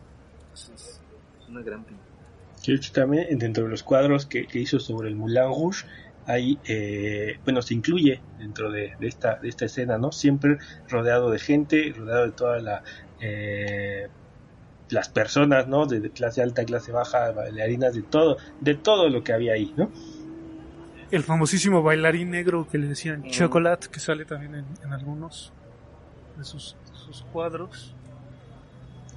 es una gran
pintura. también dentro de los cuadros que, hizo sobre el Moulin Rouge, hay, eh, bueno, se incluye dentro de, esta, de esta escena, ¿no? Siempre rodeado de gente, rodeado de toda la... Eh, las personas, ¿no? De, clase alta, clase baja, bailarinas, de todo, de todo lo que había ahí, ¿no?
El famosísimo bailarín negro que le decían mm. Chocolate, que sale también en, algunos de sus, sus cuadros.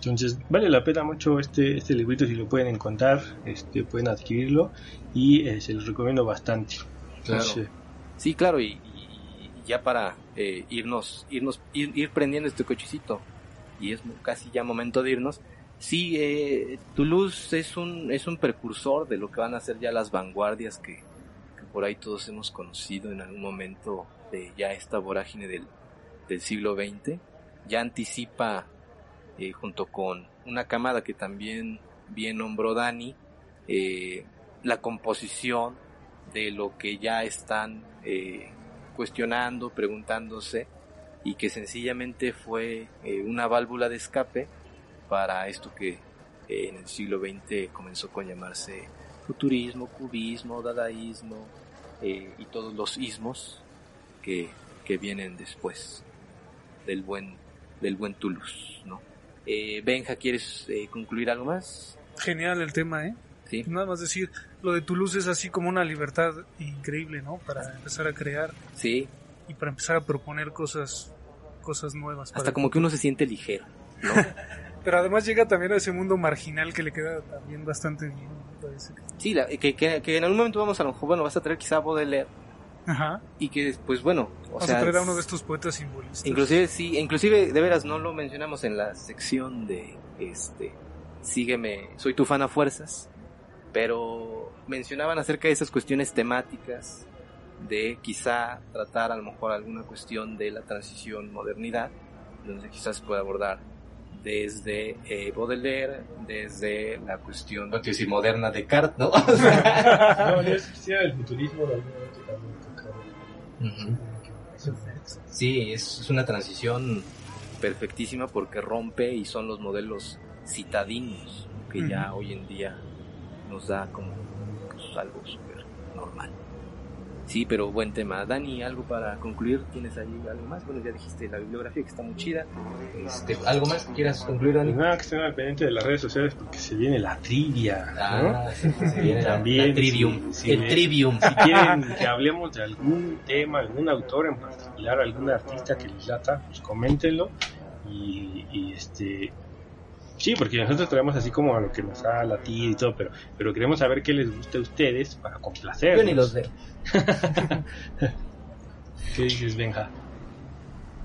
Entonces vale la pena mucho este, este librito si lo pueden encontrar, este, pueden adquirirlo y eh, se los recomiendo bastante.
Claro. sí, claro, y, ya para eh, irnos, irnos, ir, prendiendo este cochecito y es casi ya momento de irnos. Sí, eh, Toulouse es un, es un precursor de lo que van a ser ya las vanguardias que, que por ahí todos hemos conocido en algún momento de ya esta vorágine del, del siglo XX. Ya anticipa eh, junto con una camada que también bien nombró Dani, eh, la composición de lo que ya están eh, cuestionando, preguntándose, y que sencillamente fue una válvula de escape para esto que en el siglo XX comenzó con llamarse futurismo, cubismo, dadaísmo y todos los ismos que, que vienen después del buen del buen Toulouse, ¿no? Eh, Benja, ¿quieres eh, concluir algo más?
Genial el tema, ¿eh? Sí. Nada más decir, lo de Toulouse es así como una libertad increíble, ¿no? Para empezar a crear.
Sí.
Y para empezar a proponer cosas, cosas nuevas.
Hasta como que uno se siente ligero, ¿no?
Pero además llega también a ese mundo marginal que le queda también bastante bien.
Sí, que, que, en algún momento vamos a lo mejor, bueno, vas a tener quizá poder leer
Ajá.
Y que después, bueno,
o sea, a traer a uno de estos poetas simbolistas.
Inclusive, sí, inclusive, de veras, no lo mencionamos en la sección de, este, sígueme, soy tu fan a fuerzas, pero mencionaban acerca de esas cuestiones temáticas, de quizá tratar a lo mejor alguna cuestión de la transición modernidad, donde quizás se pueda abordar desde eh, Baudelaire, desde la cuestión, no quiero decir moderna de Descartes, ¿no?
no, yo decía el futurismo de
Sí, es, es una transición perfectísima porque rompe y son los modelos citadinos que ya hoy en día nos da como pues, algo súper normal. Sí, pero buen tema. Dani, ¿algo para concluir? ¿Tienes ahí algo más? Bueno, ya dijiste la bibliografía que está muy chida. Este, ¿Algo más que quieras concluir, Dani?
Nada, que estén al pendiente de las redes sociales porque se viene la trivia.
Ah, se viene También, la trivium. el trivium.
Si quieren que hablemos de algún tema, algún autor en particular, algún artista que les lata, pues coméntenlo. Y, y este Sí, porque nosotros traemos así como a lo que nos ha latido y todo, pero, pero queremos saber qué les guste a ustedes para complacer.
Yo ni los veo.
¿Qué dices, Benja?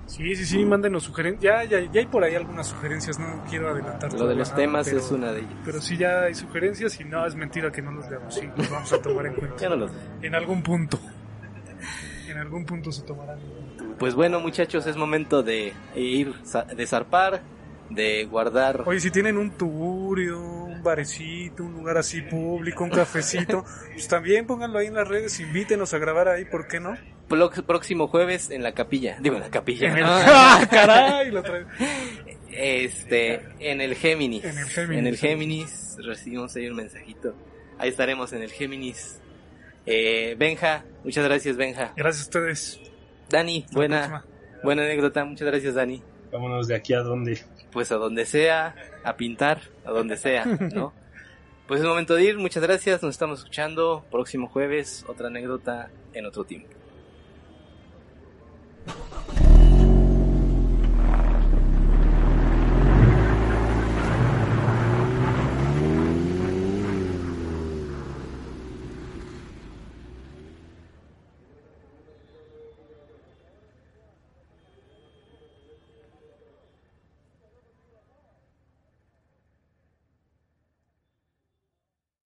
Sí, sí, sí, mándenos sugerencias. Ya, ya, ya hay por ahí algunas sugerencias, no quiero adelantar.
Lo de los temas es una de ellas.
Pero sí ya hay sugerencias y no, es mentira que no los veamos. Sí, los vamos a tomar en cuenta.
Ya no los
En algún punto. En algún punto se tomarán.
Pues bueno, muchachos, es momento de ir, de zarpar de guardar.
Oye, si tienen un tuburio, un barecito, un lugar así público, un cafecito, pues también pónganlo ahí en las redes, invítenos a grabar ahí, ¿por qué no?
Próximo jueves en la capilla, digo en la capilla.
¡Ah, caray! Lo
Este, en el Géminis.
En el Géminis.
En el Géminis recibimos ahí un mensajito. Ahí estaremos en el Géminis. Eh, Benja, muchas gracias Benja.
Gracias a ustedes.
Dani, buena, buena anécdota, muchas gracias Dani.
Vámonos de aquí a donde
pues a donde sea, a pintar, a donde sea, ¿no? Pues es momento de ir, muchas gracias, nos estamos escuchando próximo jueves, otra anécdota en otro tiempo.